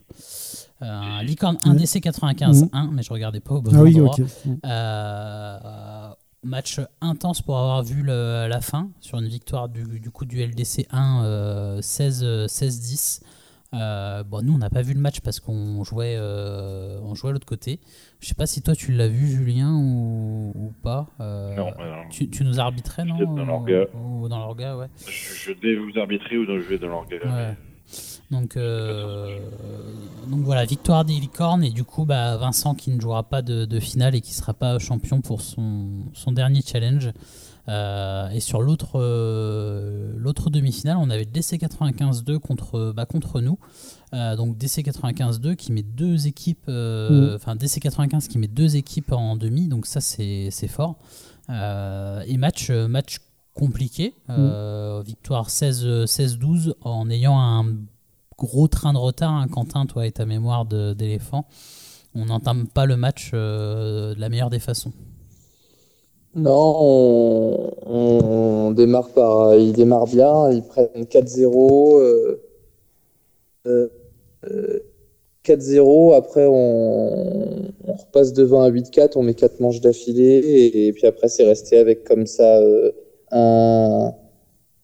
Euh, un licorne 1 Ouais. DC 95 Mhm. 1, mais je regardais pas au bon Ah oui, endroit. ok. Euh, match intense pour avoir vu le- la fin sur une victoire du, du coup du LDC 1 euh, 16 euh, 16-10. Euh, bon, nous on n'a pas vu le match parce qu'on jouait euh, on jouait à l'autre côté. Je sais pas si toi tu l'as vu Julien ou, ou pas. Euh, Non, tu, tu nous arbitrais non dans l'orga. ou dans l'orga ouais. je, je vais vous arbitrer ou non, je vais dans l'orga. Ouais. Donc, euh, donc voilà, victoire des licornes et du coup bah, Vincent qui ne jouera pas de, de finale et qui sera pas champion pour son, son dernier challenge. Euh, et sur l'autre euh, l'autre demi-finale, on avait le DC95-2 contre, bah, contre nous. Donc DC95-2 qui met deux équipes, Mm. enfin DC95 qui met deux équipes en demi, donc ça c'est fort. Et match, match compliqué, euh, victoire 16 16-12 en ayant un gros train de retard. hein, Quentin, toi et ta mémoire d'éléphant, on n'entame pas le match euh, de la meilleure des façons. Non, on, démarre par. Ils démarrent bien, ils prennent 4-0. euh, euh, euh, 4-0, après on, on repasse devant à 8-4, on met 4 manches d'affilée, et, et puis après c'est resté avec comme ça un,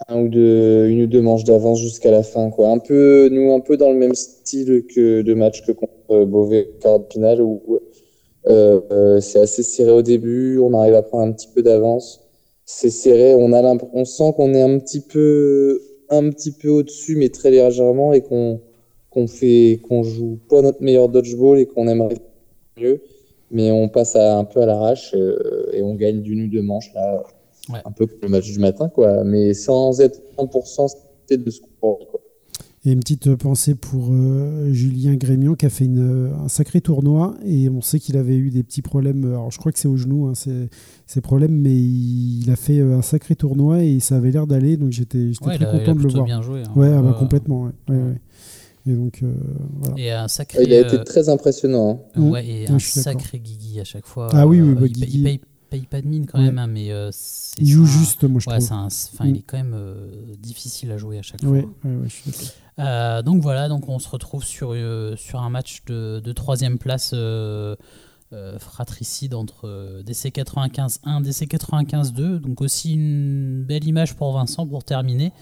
un ou deux, une ou deux manches d'avance jusqu'à la fin. Quoi. Un peu, nous, un peu dans le même style que de match que contre euh, Beauvais, quart de finale, où euh, euh, c'est assez serré au début, on arrive à prendre un petit peu d'avance. C'est serré, on, a on sent qu'on est un petit peu, un petit peu au-dessus, mais très légèrement, et qu'on qu'on fait, qu'on joue pas notre meilleur dodgeball et qu'on aimerait mieux, mais on passe un peu à l'arrache euh, et on gagne d'une ou deux manches là, Ouais. un peu comme le match du matin, quoi, mais sans être 100% de ce qu'on quoi. Et une petite pensée pour euh, Julien Grémion qui a fait une, euh, un sacré tournoi et on sait qu'il avait eu des petits problèmes. Alors je crois que c'est au genou, hein, ces, problèmes, mais il, il a fait euh, un sacré tournoi et ça avait l'air d'aller, donc j'étais Ouais, très a, content de le voir. bien joué. hein. Ouais, ah bah, Euh, complètement. Ouais, ouais, ouais. Et donc euh, voilà. Et un sacré. Il a été euh, très impressionnant. hein. Ouais, et un sacré Guigui à chaque fois. Ah oui, oui, Euh, bah, il, paye- Guigui. il paye, paye pas de mine quand Ouais. même, hein, mais euh, c'est Il joue un- juste, moi je Ouais, trouve. un- enfin, Mm. il est quand même euh, difficile à jouer à chaque fois. Ouais, je suis. Euh, donc voilà, donc on se retrouve sur, euh, sur un match de, de troisième place euh, euh, fratricide entre euh, DC 95 1, DC 95 2. Donc aussi une belle image pour Vincent pour terminer.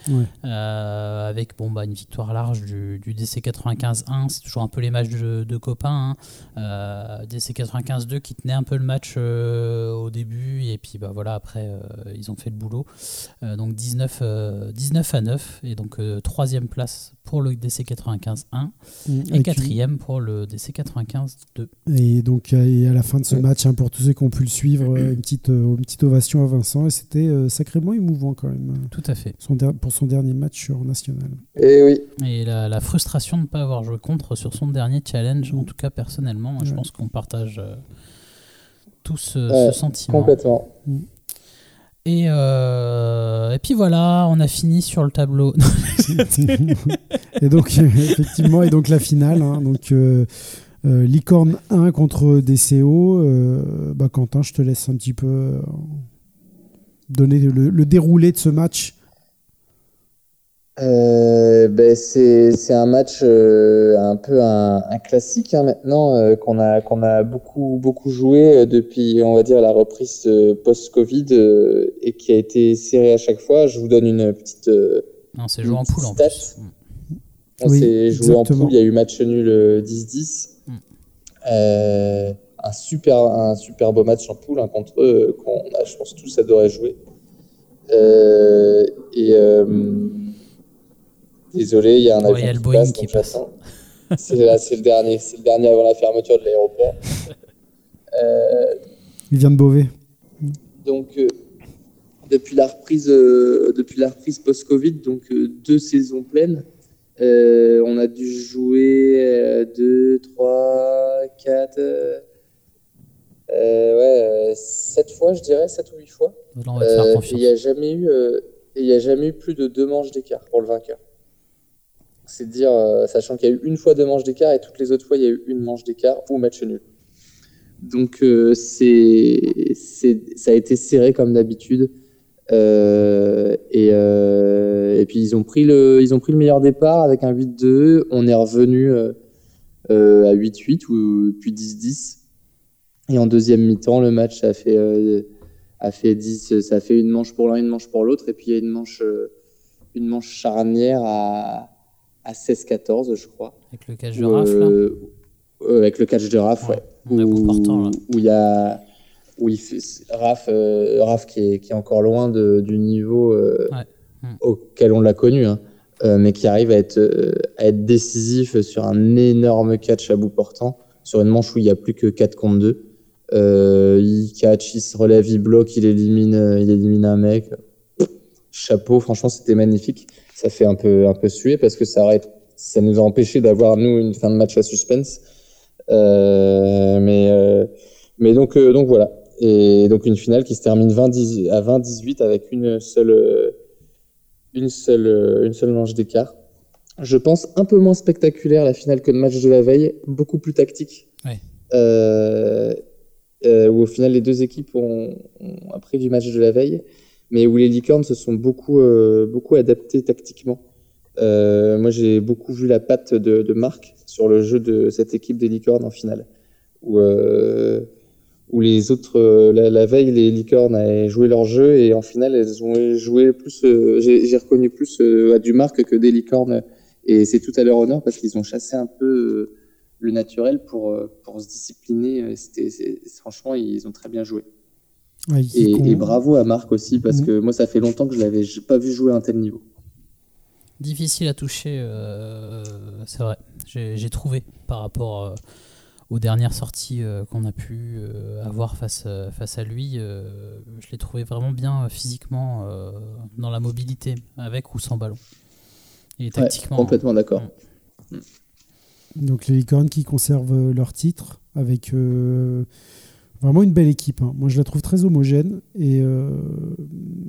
Euh, avec bon, bah, une victoire large du, du DC 95 1. C'est toujours un peu les matchs de, de copains. hein. Euh, DC 95 2 qui tenait un peu le match euh, au début. Et puis bah, voilà, après, euh, ils ont fait le boulot. Euh, donc 19, euh, 19 à 9. Et donc euh, troisième place pour le DC 95 1. Mm, Et une- quatrième pour le DC 95 2. Et donc, euh, et à la fin de ce Ouais. match, hein, pour tous ceux qui ont pu le suivre, euh, une petite, euh, une petite ovation à Vincent. Et c'était euh, sacrément émouvant quand même, Tout à fait. son der- pour son dernier match en national. Et oui, Et la, la frustration de ne pas avoir joué contre sur son dernier challenge, en tout cas personnellement, je pense qu'on partage euh, tous euh, Ouais, ce sentiment. complètement. Et, euh, et puis voilà, on a fini sur le tableau. (laughs) et donc, effectivement, et donc la finale. hein, donc, euh, euh, Licorne 1 contre DCO. Bah, Quentin, je te laisse un petit peu donner le déroulé de ce match. Euh, ben c'est c'est un match euh, un peu un, un classique hein, maintenant euh, qu'on a qu'on a beaucoup beaucoup joué depuis on va dire la reprise euh, post-Covid euh, et qui a été serré à chaque fois. Je vous donne une petite euh, non, c'est joué en poule en plus. On Oui, s'est joué en poule, il y a eu match nul euh, 10-10. Mm. Euh, un, super, un super beau match en poule hein, contre eux, qu'on a, je pense, tous adoré jouer. Euh, et euh, désolé, il y a un avion Ouais, qui passe, qui. (laughs) C'est le dernier, c'est le dernier avant la fermeture de l'aéroport. (laughs) Euh, Il vient de Beauvais. donc, euh, depuis la reprise, euh, depuis la reprise post-Covid, donc euh, deux saisons pleines, euh, on a dû jouer euh, deux, trois, quatre, euh, fois, je dirais, 7 ou 8 fois. Euh, il n'y a jamais eu, il y a jamais eu plus de deux manches d'écart pour le vainqueur. C'est dire, euh, sachant qu'il y a eu une fois deux manches d'écart et toutes les autres fois il y a eu une manche d'écart ou match nul. Donc euh, c'est, ça a été serré comme d'habitude. Euh, et, euh, et puis ils ont pris le, ils ont pris le meilleur départ avec un 8-2. On est revenu à 8-8 ou puis 10-10. Et en deuxième mi-temps, le match a fait a fait 10, ça fait une manche pour l'un, une manche pour l'autre, et puis il y a une manche, une manche charnière à, à 16-14, je crois. Avec le catch de Où, Raph, euh, euh, avec le catch de Raph, ouais. On a coup portant, là. Où il y a, où il fait, Raph, euh, Raph qui, est, qui est encore loin de, du niveau euh, Ouais. Mm. auquel on l'a connu, hein, mais qui arrive à être, à être décisif sur un énorme catch à bout portant, sur une manche où il n'y a plus que 4 contre 2. Euh, il catch, il se relève, il bloque, il élimine, il élimine un mec. Chapeau, franchement, c'était magnifique. Ça fait un peu, un peu suer parce que ça, nous a empêché d'avoir, nous, une fin de match à suspense. Euh, mais, euh, mais donc, euh, donc voilà. Et donc une finale qui se termine 20 à 20-18 avec une seule, une seule, une seule manche d'écart. Je pense un peu moins spectaculaire la finale que le match de la veille, beaucoup plus tactique. Où au final les deux équipes ont, ont appris du match de la veille, mais où les licornes se sont beaucoup, euh, beaucoup adaptés tactiquement. Euh, moi j'ai beaucoup vu la patte de, Marc sur le jeu de cette équipe des licornes en finale, où, euh, les autres, la, veille les licornes avaient joué leur jeu et en finale elles ont joué plus, j'ai reconnu plus à du Marc que des licornes et c'est tout à leur honneur parce qu'ils ont chassé un peu le naturel pour, pour se discipliner. Franchement, ils ont très bien joué. Ouais, Et, bravo à Marc aussi, parce Mhm. que moi, ça fait longtemps que je l'avais j'ai pas vu jouer à un tel niveau. Difficile à toucher, euh, c'est vrai. J'ai trouvé par rapport euh, aux dernières sorties euh, qu'on a pu euh, avoir face, face à lui. euh, je l'ai trouvé vraiment bien euh, physiquement euh, dans la mobilité, avec ou sans ballon. Et Ouais, tactiquement. complètement d'accord. Donc les licornes qui conservent leur titre avec euh, vraiment une belle équipe. hein. Moi je la trouve très homogène et, euh,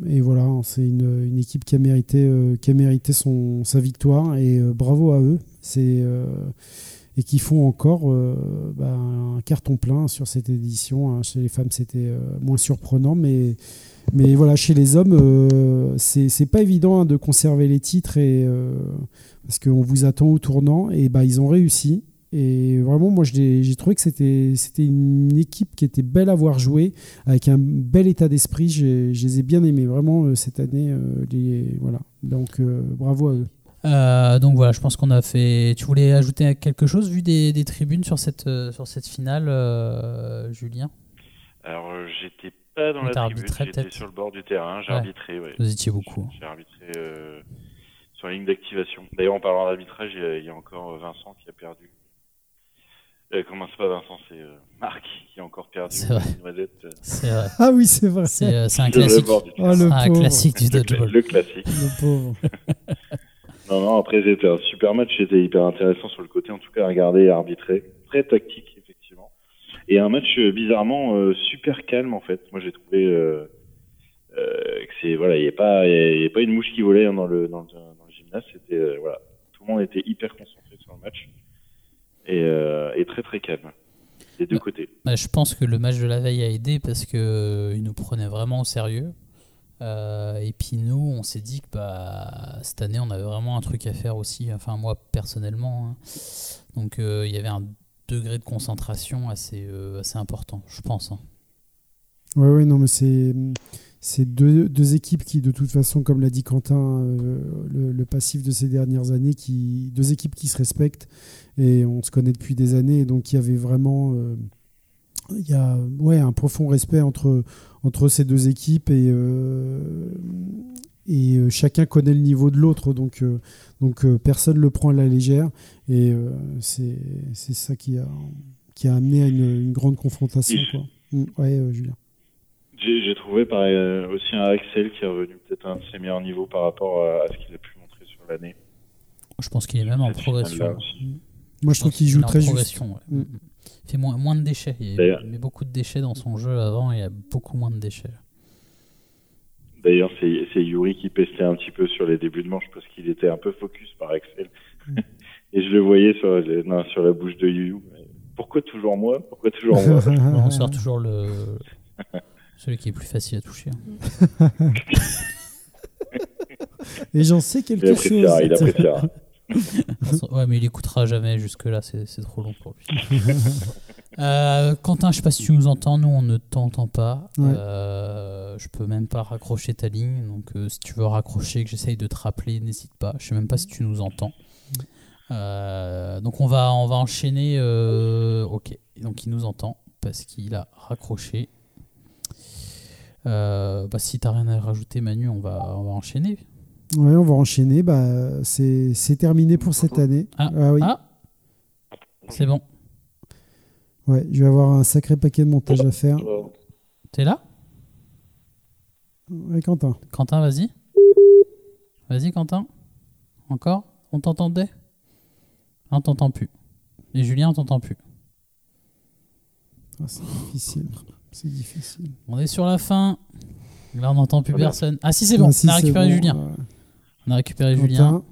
et voilà, hein, c'est une, une équipe qui a mérité, euh, qui a mérité son, sa victoire et euh, bravo à eux. C'est et qui font encore bah, un carton plein sur cette édition. hein. Chez les femmes c'était moins surprenant, mais mais voilà, chez les hommes, c'est pas évident de conserver les titres et parce qu'on vous attend au tournant et bah ils ont réussi. Et vraiment, moi, j'ai trouvé que c'était c'était une équipe qui était belle à voir jouer, avec un bel état d'esprit. Je les ai bien aimés, vraiment, euh, cette année. euh, les, voilà. Donc, euh, bravo à eux. Euh, donc voilà, je pense qu'on a fait. Tu voulais ajouter quelque chose vu des, des tribunes sur cette, sur cette finale, euh, Julien? Alors, j'étais pas dans la tribune, j'étais sur le bord du terrain, j'ai Ouais. arbitré, ouais. Vous étiez beaucoup. J'ai arbitré euh, sur la ligne d'activation. D'ailleurs, en parlant d'arbitrage, il y a- il y, a encore Vincent qui a perdu. Euh, comment c'est pas Vincent, c'est euh, Marc qui a encore perdu C'est vrai. une noisette. euh, C'est vrai. Ah oui, c'est vrai. C'est euh, c'est un sur le classique. bord du Oh, le un pauvre. classique du le, cla- dodgeball. le classique. Le pauvre. (laughs) Non, non, après, c'était un super match, c'était hyper intéressant sur le côté, en tout cas, à regarder et à arbitrer. Très tactique, effectivement. Et un match, euh, bizarrement, euh, super calme, en fait. Moi, j'ai trouvé euh, euh, que c'est, voilà, il n'y a, pas- il y a pas une mouche qui volait hein, dans le, dans le, dans le gymnase. C'était, euh, voilà, tout le monde était hyper concentré sur le match. Et, euh, et très, très calme. Des deux Ouais. côtés. Bah, je pense que le match de la veille a aidé parce que euh, il nous prenait vraiment au sérieux. Euh, et puis nous, on s'est dit que bah, cette année, on avait vraiment un truc à faire aussi. Enfin, moi personnellement. hein. Donc euh, il y avait un degré de concentration assez, euh, assez important, je pense. hein. Ouais, ouais, non, mais c'est c'est deux, deux équipes qui, de toute façon, comme l'a dit Quentin, euh, le, le passif de ces dernières années, qui deux équipes qui se respectent et on se connaît depuis des années, et donc il y avait vraiment euh, il y a ouais un profond respect entre entre ces deux équipes et euh, et chacun connaît le niveau de l'autre, donc donc personne le prend à la légère et c'est ça qui a qui a amené à une, une grande confrontation. Oui. Quoi. Mm, ouais, Julien. J'ai trouvé pareil, euh, aussi un Axel qui est revenu peut-être à un de ses meilleurs niveaux par rapport à, à ce qu'il a pu montrer sur l'année. Je pense qu'il est même en progression. Moi, je trouve qu'il joue très juste. progression, ouais. Mm. Il fait moins, moins de déchets. Il D'ailleurs- met beaucoup de déchets dans son jeu avant, il y a beaucoup moins de déchets. D'ailleurs, c'est Yuri qui pestait un petit peu sur les débuts de manche parce qu'il était un peu focus par Axel. (laughs) Et je le voyais sur, les- non, sur la bouche de Yu. Pourquoi toujours moi? Pourquoi toujours moi? (laughs) On sort toujours le celui qui est plus facile à toucher. hein. (laughs) Et j'en sais Il quelque chose. appréciera, il appréciera. Ouais, mais il écoutera jamais jusque-là, c'est c'est trop long pour lui. Euh, Quentin, je sais pas si tu nous entends, nous on ne t'entend pas. Ouais. Euh, je peux même pas raccrocher ta ligne, donc euh, si tu veux raccrocher, que j'essaye de te rappeler, n'hésite pas. Je sais même pas si tu nous entends. Euh, donc on va, on va enchaîner. euh, ok, donc il nous entend parce qu'il a raccroché. Euh, bah, si t'as rien à rajouter, Manu, on va, on va enchaîner. Ouais, on va enchaîner. Bah, c'est c'est terminé pour cette année. Ah, oui. ah c'est bon. Ouais, je vais avoir un sacré paquet de montage à faire. T'es là? Ouais, Quentin. Quentin, vas-y. Vas-y, Quentin. Encore? On t'entendait? Ah, On t'entend plus. Et Julien, on t'entend plus. Ah, c'est difficile. C'est difficile. On est sur la fin. Là, on n'entend plus Ah, personne. Ah, si, c'est bon. Ah, si, on a récupéré bon, Julien. On a récupéré Julien. Quentin.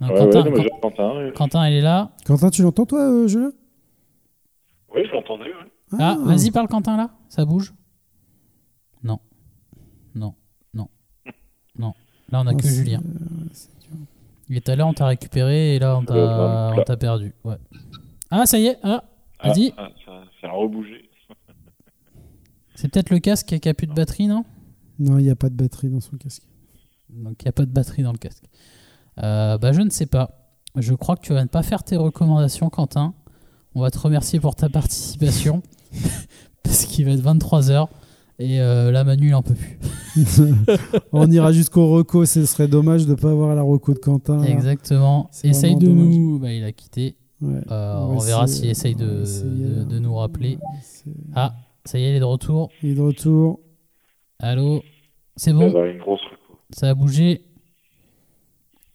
Non, Ouais, Quentin, ouais, non, mais Quentin- j'ai Quentin. ouais. Quentin, elle est là. Quentin, tu l'entends toi, euh, Julien? Oui, je l'entendais. ouais. Ah, vas-y, parle Quentin là. Ça bouge? Non. Non. Non. Non. Là, on a Ah, que Julien. Et tout à l'heure, on t'a récupéré et là, on t'a Euh, on t'a perdu. Ouais. Ah, ça y est. Ah, Ah, vas-y. ah, ça, ça a rebougé. C'est peut-être le casque qui a plus de batterie, non? Non, il n'y a pas de batterie dans son casque. Donc, il n'y a pas de batterie dans le casque. Euh, bah, je ne sais pas. Je crois que tu vas ne pas faire tes recommandations, Quentin. On va te remercier pour ta participation. (laughs) parce qu'il va être 23h. Et euh, là, Manu, il en peut plus. (laughs) On ira jusqu'au reco. Ce serait dommage de ne pas avoir la reco de Quentin. Exactement. Essaye de dommage. nous. Bah, il a quitté. Ouais. Euh, On verra s'il essaye de, essayer, de- hein. de nous rappeler. Ah, ça y est, il est de retour. Il est de retour. Allô C'est bon? Une grosse reco. Ça a bougé.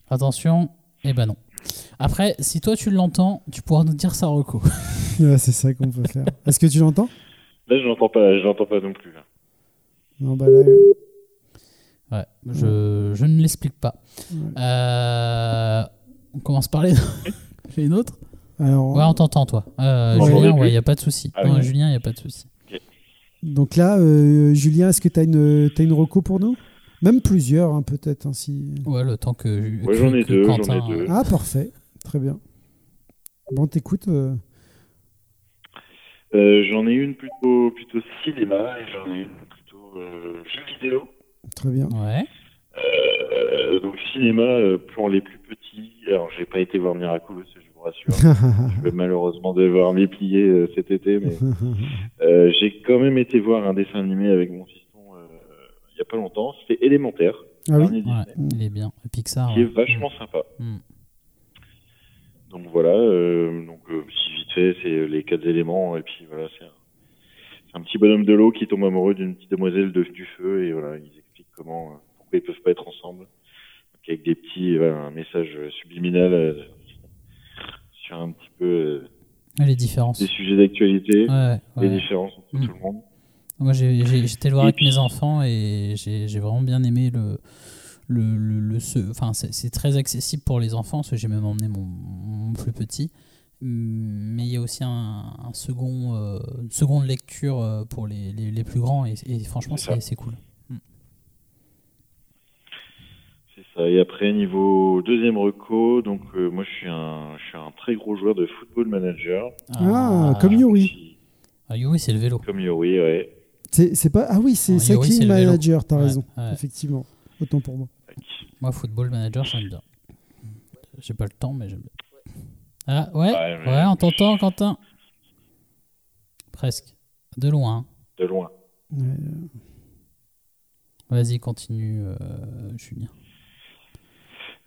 Attention. Eh ben non. Après, si toi tu l'entends, tu pourras nous dire ça reco. (laughs) Ouais, c'est ça qu'on peut faire. Est-ce que tu l'entends? Là, je l'entends pas, je l'entends pas non plus. là. Non, bah là. euh, Ouais, je, je ne l'explique pas. Ouais. Euh, on commence par les, les nôtres Alors, Ouais, on t'entend toi. Euh, Julien, ouais, il plus n'y a pas de souci. Ah Non, oui. Julien, il n'y a pas de souci. Donc là, euh, Julien, est-ce que tu as une, t'as une reco pour nous? Même plusieurs, hein, peut-être. hein, si... Ouais, le temps que. Ouais, j'en ai deux, ai euh, Ah, parfait. Très bien. Bon, t'écoutes. euh, Euh, j'en ai une plutôt, plutôt cinéma et j'en ai une plutôt euh, jeux vidéo. très bien. Ouais. Euh, donc cinéma pour les plus petits. Alors j'ai pas été voir Miraculous, je vous rassure. je vais malheureusement devoir m'y plier euh, cet été, mais (laughs) euh, j'ai quand même été voir un dessin animé avec mon fiston euh, il y a pas longtemps. C'était élémentaire, ah oui Ouais, il est bien. Pixar. qui est vachement sympa. Mm. Donc voilà, euh, donc euh, si vite fait, c'est les quatre éléments et puis voilà, c'est un, petit bonhomme de l'eau qui tombe amoureux d'une petite demoiselle de, du feu et voilà, ils expliquent comment, pourquoi ils peuvent pas être ensemble, Donc, avec des petits, voilà, un message euh, subliminal un petit peu euh, Les différences. des sujets d'actualité, Ouais, les différences entre Mm. tout le monde. Moi, j'étais le voir avec puis- mes enfants et j'ai vraiment bien aimé le. le, le, le- ce- enfin, c'est très accessible pour les enfants, parce que j'ai même emmené mon, mon plus petit. Mais il y a aussi un, un second, euh, une seconde lecture euh, pour les, les, les plus grands et, et franchement, c'est cool. C'est ça. Et après, niveau deuxième reco, donc euh, moi je suis un, je suis un très gros joueur de football manager. Ah, comme Yuri. Ah, Yuri, c'est le vélo. Comme Yuri, ouais. C'est pas. Ah oui, c'est Non, Yuri. Manager, t'as Ouais, raison. ouais. Effectivement. Autant pour moi. Moi, football manager, j'aime bien. J'ai pas le temps, mais j'aime bien. Ah, ouais, Ouais, on t'entend, Quentin? Presque. De loin. De loin. Ouais. Vas-y, continue, euh, Julien.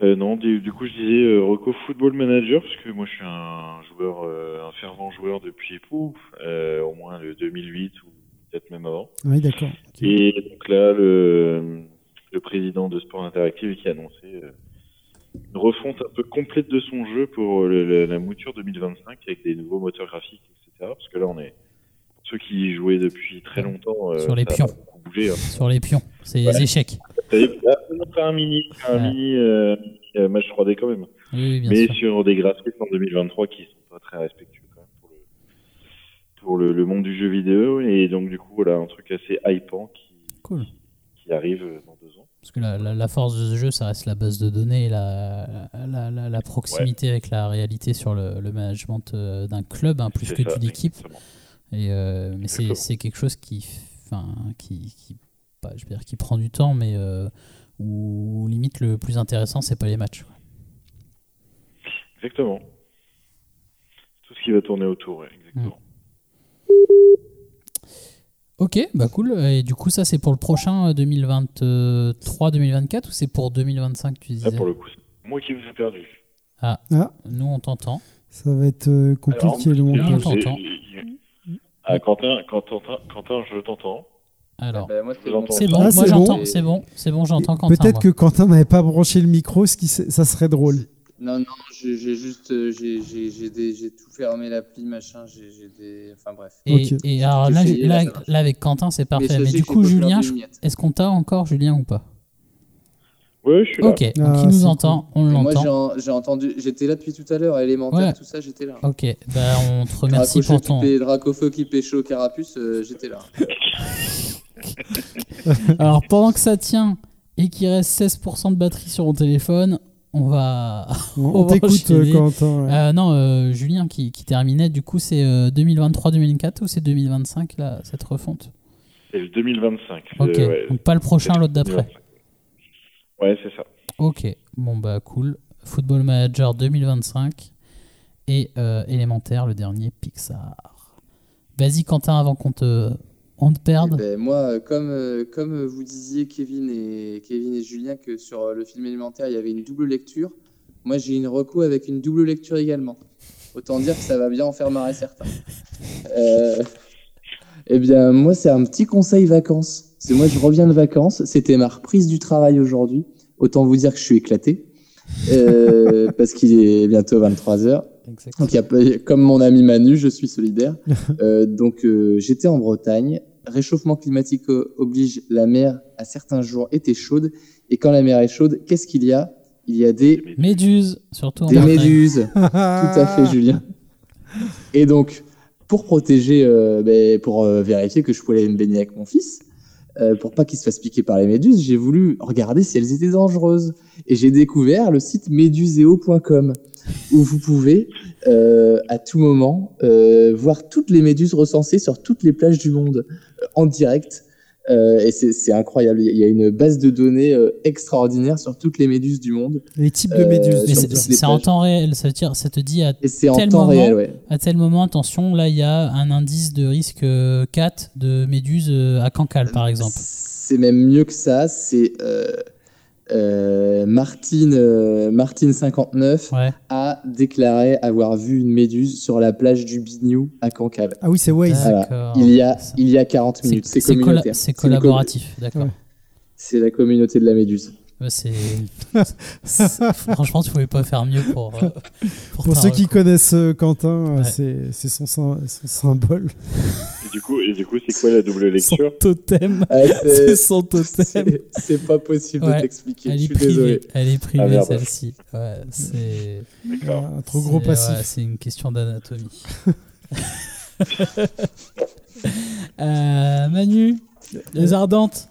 Euh, non, du, du coup, je disais euh, Reco Football Manager, parce que moi, je suis un joueur, euh, un fervent joueur depuis pouf, euh, au moins le 2008 ou peut-être même avant. Oui, d'accord. Et donc là, le, le président de Sport Interactive qui a annoncé euh, une refonte un peu complète de son jeu pour le- le- la mouture 2025 avec des nouveaux moteurs graphiques, etc. Parce que là, on est pour ceux qui y jouaient depuis très longtemps. euh, Sur les ça a pions. bougé. hein. Sur les pions, c'est les échecs. Fait un mini, un Ouais. mini euh, euh, match 3D quand même. Oui, oui, bien mais sûr. sur des graphismes en 2023 qui sont pas très respectueux quand même pour le, pour le, le monde du jeu vidéo. Et donc, du coup, voilà, un truc assez hypant qui, Cool. qui arrive dans deux ans. Parce que la, la- la force de ce jeu, ça reste la base de données, et la, la, la- la proximité avec la réalité sur le, le management euh, d'un club, hein, plus que d'une équipe. Et, euh, mais c'est quelque chose qui, enfin, qui, qui, pas, je veux dire, qui prend du temps, mais euh, où limite le plus intéressant, c'est pas les matchs. Exactement. Tout ce qui va tourner autour, exactement. Ok, bah cool. Et du coup, ça c'est pour le prochain 2023-2024 ou c'est pour 2025 tu disais Là, pour le coup, c'est moi qui vous ai perdu. Ah, Ah. nous on t'entend. Ça va être euh, compliqué Alors, le montage. Ah, Quentin, Quentin, Quentin, je t'entends. Alors, Bah, moi, c'est bon, Ah, moi c'est j'entends, bon. c'est bon, c'est bon, j'entends Quentin. Peut-être que Quentin n'avait pas branché le micro, ce qui ça serait drôle. Non, non, j'ai juste. euh, j'ai- tout fermé l'appli, machin. J'ai j'ai des. Enfin bref. Et, alors là, essayé, là, là, avec Quentin, c'est parfait. Mais du coup, Julien, est-ce qu'on t'a encore, Julien, ou pas? Ouais, je suis là. Ok, donc Ah, il nous entend, on Et Moi, l'entend. j'ai en- j'ai entendu. J'étais là depuis tout à l'heure. Élémentaire, Ouais. tout ça, j'étais là. Ok, bah on te remercie pour ton. pé- Dracofeu qui pécho Carapuce, euh, j'étais là. (laughs) Alors pendant que ça tient et qu'il reste 16% de batterie sur mon téléphone, on va. On, (laughs) On on va t'écoute, euh, Quentin. ouais. Euh, non, euh, Julien qui, qui terminait, du coup c'est euh, 2023-2024 ou c'est 2025 là, cette refonte? C'est le 2025. Ok, ouais. donc pas le prochain, l'autre d'après. 2025. Ouais, c'est ça. Ok, bon bah cool. Football Manager 2025 et euh, élémentaire, le dernier Pixar. Vas-y Quentin avant qu'on te, on te perde. ben, moi, euh, comme, comme vous disiez, Kevin et, Kevin et Julien, que sur euh, le film élémentaire, il y avait une double lecture, moi j'ai une reco avec une double lecture également. Autant dire que ça va bien en faire marrer certains. (laughs) Euh, eh bien, moi, c'est un petit conseil vacances. C'est moi, je reviens de vacances. C'était ma reprise du travail aujourd'hui. Autant vous dire que je suis éclaté. Euh, (laughs) parce qu'il est bientôt 23h. Exactement. Donc, il y a pas- comme mon ami Manu, je suis solidaire. (laughs) Euh, donc, euh, j'étais en Bretagne. Réchauffement climatique oblige, la mer à certains jours était chaude. Et quand la mer est chaude, qu'est-ce qu'il y a? Il y a des, Méduse, surtout en des Bretagne. méduses. (laughs) Tout à fait, Julien. Et donc, pour protéger, euh, ben, pour euh, vérifier que je pouvais aller me baigner avec mon fils, euh, pour pas qu'il se fasse piquer par les méduses, j'ai voulu regarder si elles étaient dangereuses. Et j'ai découvert le site méduseo.com où vous pouvez euh, à tout moment euh, voir toutes les méduses recensées sur toutes les plages du monde euh, en direct. Euh, et c'est incroyable. Il y a une base de données extraordinaire sur toutes les méduses du monde. Les types de méduses. C'est en temps réel, ça veut dire, ça te dit à, c'est en tel temps moment, réel, ouais. à tel moment, attention, là il y a un indice de risque euh, 4 de méduse euh, à Cancale par exemple. C'est même mieux que ça. C'est euh, euh, Martine, euh, Martine 59 Ouais. a déclaré avoir vu une méduse sur la plage du Bignou à Cancale. Ah oui, c'est Waze. Voilà. Il y a, il y a 40 minutes. C'est communautaire. collaboratif, d'accord. C'est la communauté de la méduse. C'est franchement, tu pouvais pas faire mieux pour euh, Pour ceux qui connaissent euh, Quentin, euh, Ouais. c'est c'est son, sym- son symbole. Et du coup, et du coup, c'est quoi la double son lecture? totem. Ah, (laughs) C'est son totem. c'est- pas possible Ouais. de t'expliquer. Elle Je est suis privée, désolé. elle est privée Ah, celle-ci. Ouais, c'est D'accord. Un trop gros passif. ouais, c'est une question d'anatomie. (laughs) Euh, Manu, les ardentes.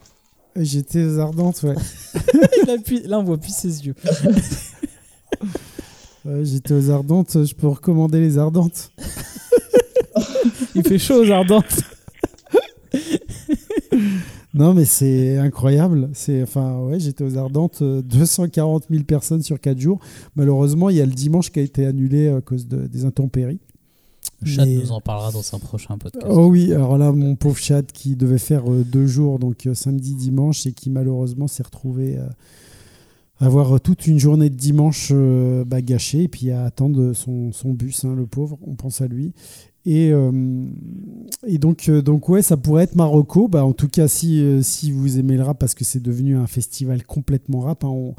J'étais aux ardentes, ouais. (laughs) Il appuie- là, on voit plus ses yeux. (laughs) Ouais, J'étais aux ardentes. Je peux recommander les ardentes. (laughs) Il fait chaud aux ardentes. Non, mais c'est incroyable. C'est, enfin, ouais, j'étais aux Ardentes, euh, 240 000 personnes sur 4 jours. Malheureusement, il y a le dimanche qui a été annulé à cause de- des intempéries. Chad Mais- nous en parlera dans un prochain podcast. Oh oui, alors là, mon pauvre chat qui devait faire euh, deux jours, donc euh, samedi, dimanche, et qui malheureusement s'est retrouvé euh, à avoir toute une journée de dimanche euh, bah, gâchée, et puis à attendre son, son bus, hein, le pauvre, on pense à lui. Et, euh, et donc, euh, donc, ouais, ça pourrait être Marocco. Bah, en tout cas, si, euh, si vous aimez le rap, parce que c'est devenu un festival complètement rap, hein, on,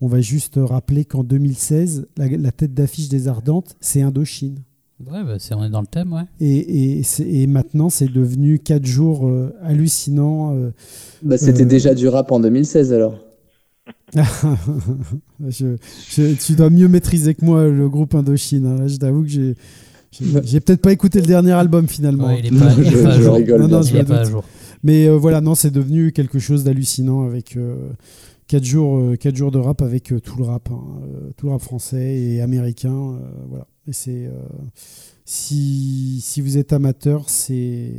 On va juste rappeler qu'en 2016, la, la tête d'affiche des Ardentes, c'est Indochine. Ouais, bah, on est dans le thème, ouais. Et, et, maintenant, c'est devenu quatre jours euh, hallucinants. euh. Bah, c'était Euh, déjà du rap en 2016 alors. (laughs) Je- je- tu dois mieux maîtriser que moi le groupe Indochine. hein. Là, je t'avoue que j'ai, j'ai, peut-être pas écouté le dernier album finalement. Ouais, il est pas, il est (laughs) Je- pas à je jour. rigole, Non, non, Il est pas à jour. Mais euh, voilà, non, c'est devenu quelque chose d'hallucinant avec 4 jours, euh, quatre jours de rap avec euh, tout le rap, hein, euh, tout le rap français et américain. euh, voilà. Et c'est euh, si, si vous êtes amateur, c'est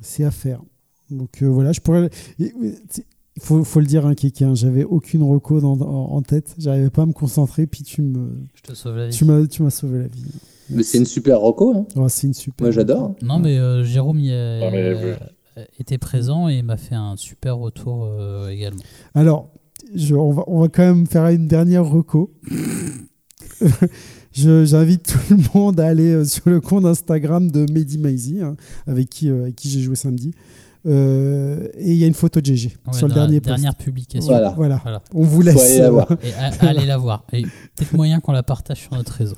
c'est à faire. Donc euh, voilà, je pourrais. Il faut, faut le dire, hein, Kiki, hein, j'avais aucune reco dans- en, en tête, j'arrivais pas à me concentrer, puis tu me, Je te sauve la vie. tu m'as, tu m'as sauvé la vie. Mais c'est une super reco. Hein. C'est une super. Moi j'adore. Non, mais euh, Jérôme y a- Non, mais, euh, était présent et m'a fait un super retour euh, également. Alors, je- on, va, on va quand même faire une dernière reco. (laughs) Je- J'invite tout le monde à aller euh, sur le compte Instagram de Mehdi Maizy, hein, avec qui, euh, avec qui j'ai joué samedi. Euh, et il y a une photo de GG Ouais, sur le la dernier post. dernière publication. Voilà. Voilà. Voilà. On vous laisse. aller la euh, voir. Et allez la voir. Et peut-être moyen qu'on la partage sur notre réseau.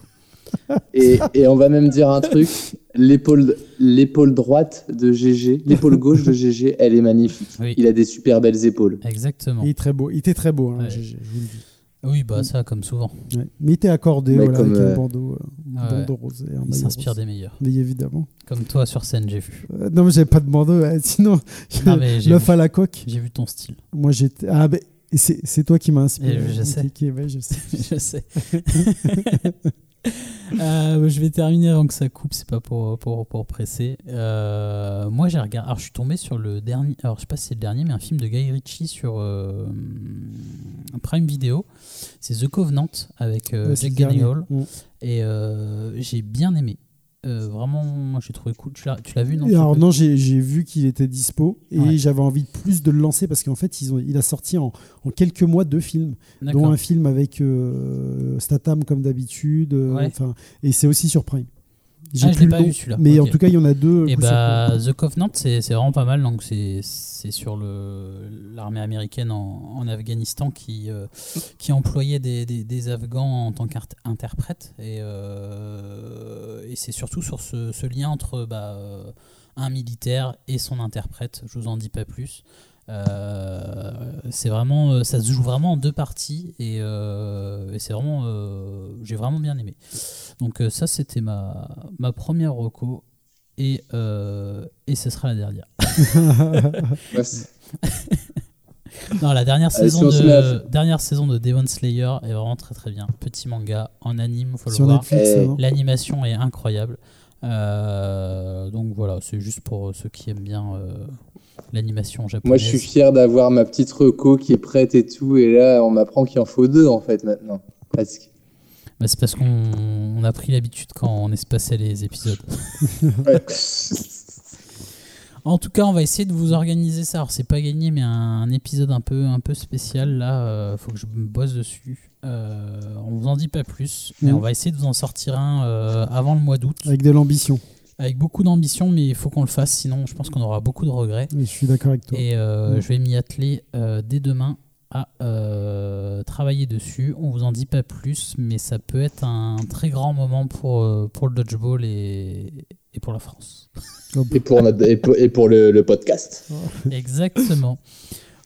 Et, et on va même dire un truc l'épaule l'épaule droite de GG, l'épaule gauche de GG, elle est magnifique. Oui. Il a des super belles épaules. Exactement. Il est très beau. Il était très beau, hein, Ouais. GG, je vous le dis. Oui, bah ça, comme souvent. Ouais. Mais il était accordé Mais voilà, comme, avec un euh, bandeau, euh, Ouais. bandeau un Il s'inspire des meilleurs. Mais évidemment. Comme toi sur scène, j'ai vu. Euh, non, mais j'avais pas de bandeau. (laughs) Sinon, mais l'œuf vu. à la coque. J'ai vu ton style. Moi, j'étais. Ah, ben, et c'est toi qui m'as inspiré. Et je sais. Ouais, je sais. (laughs) je sais. (laughs) (laughs) Euh, je vais terminer avant que ça coupe, c'est pas pour, pour, pour presser. Euh, moi, j'ai regardé. Alors, je suis tombé sur le dernier. Alors, je sais pas si c'est le dernier, mais un film de Guy Ritchie sur euh, Prime Video. C'est The Covenant avec Jack. Gyllenhaal. Mm. Et j'ai bien aimé. Euh, vraiment, moi, j'ai trouvé cool. Tu l'as, tu l'as vu, non alors non, j'ai j'ai vu qu'il était dispo et Ouais. j'avais envie de plus de le lancer parce qu'en fait, ils ont, il a sorti en, en quelques mois deux films, dont un film avec euh, Statham comme d'habitude. euh, Ouais. enfin, et c'est aussi sur Prime. J'ai Ah, plus pas nom, vu, celui-là. Mais en tout cas, il y en a deux. Et sur bah, The Covenant, c'est vraiment pas mal. Donc, c'est sur l'armée américaine en, en Afghanistan qui, euh, qui employait des, des, des Afghans en tant qu'interprètes. Et, euh, et c'est surtout sur ce, ce lien entre bah, euh, un militaire et son interprète. Je vous en dis pas plus. Euh, c'est vraiment, euh, ça se joue vraiment en deux parties et, euh, et c'est vraiment, euh, j'ai vraiment bien aimé. Donc ça, c'était ma, ma première reco et, euh, et ce sera la dernière. (laughs) (laughs) Non, la dernière Allez, saison, si de, dernière saison de Demon Slayer est vraiment très très bien. Petit manga en anime, faut le sur voir. Netflix. Eh, non L'animation est incroyable. Euh, donc voilà, c'est juste pour ceux qui aiment bien euh, l'animation japonaise. Moi je suis fier d'avoir ma petite reco qui est prête et tout. Et là on m'apprend qu'il en faut deux en fait maintenant. Parce que- Bah, c'est parce qu'on on a pris l'habitude quand on espaçait les épisodes. (laughs) Ouais. En tout cas, on va essayer de vous organiser ça. Alors, c'est pas gagné, mais un, épisode un peu, un peu spécial. Là, euh, faut que je me bosse dessus. Euh, on vous en dit pas plus, mais Mhm. on va essayer de vous en sortir un euh, avant le mois d'août, Avec de l'ambition. Avec beaucoup d'ambition, mais il faut qu'on le fasse, sinon je pense qu'on aura beaucoup de regrets. Et Je suis d'accord avec toi. Et euh, Mhm. je vais m'y atteler euh, dès demain à euh, travailler dessus. On vous en dit pas plus, mais ça peut être un très grand moment pour, euh, pour le dodgeball et, et pour la France. Et pour, notre, et pour, et pour le, le podcast. (laughs) Exactement.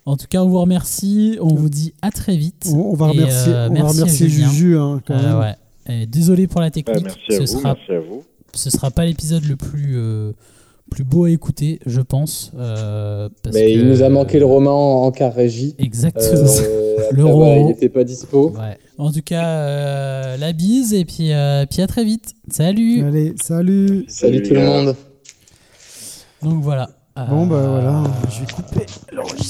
En tout cas, on vous remercie. On vous dit à très vite. On, on va Et, remercier, euh, on merci remercier. Juju hein, quand Euh, même. ouais. Et désolé pour la technique. merci à ce vous, sera, merci à vous. Ce sera pas l'épisode le plus euh, plus beau à écouter, je pense. euh, parce Mais il nous a manqué le roman en car régie. Exactement. Euh, (laughs) Le il n'était pas dispo. Ouais. En tout cas, euh, la bise et puis, euh, puis à très vite. Salut. Allez, salut. Salut tout le monde. Donc voilà. Bon, bah Euh, voilà, je vais couper l'enregistrement.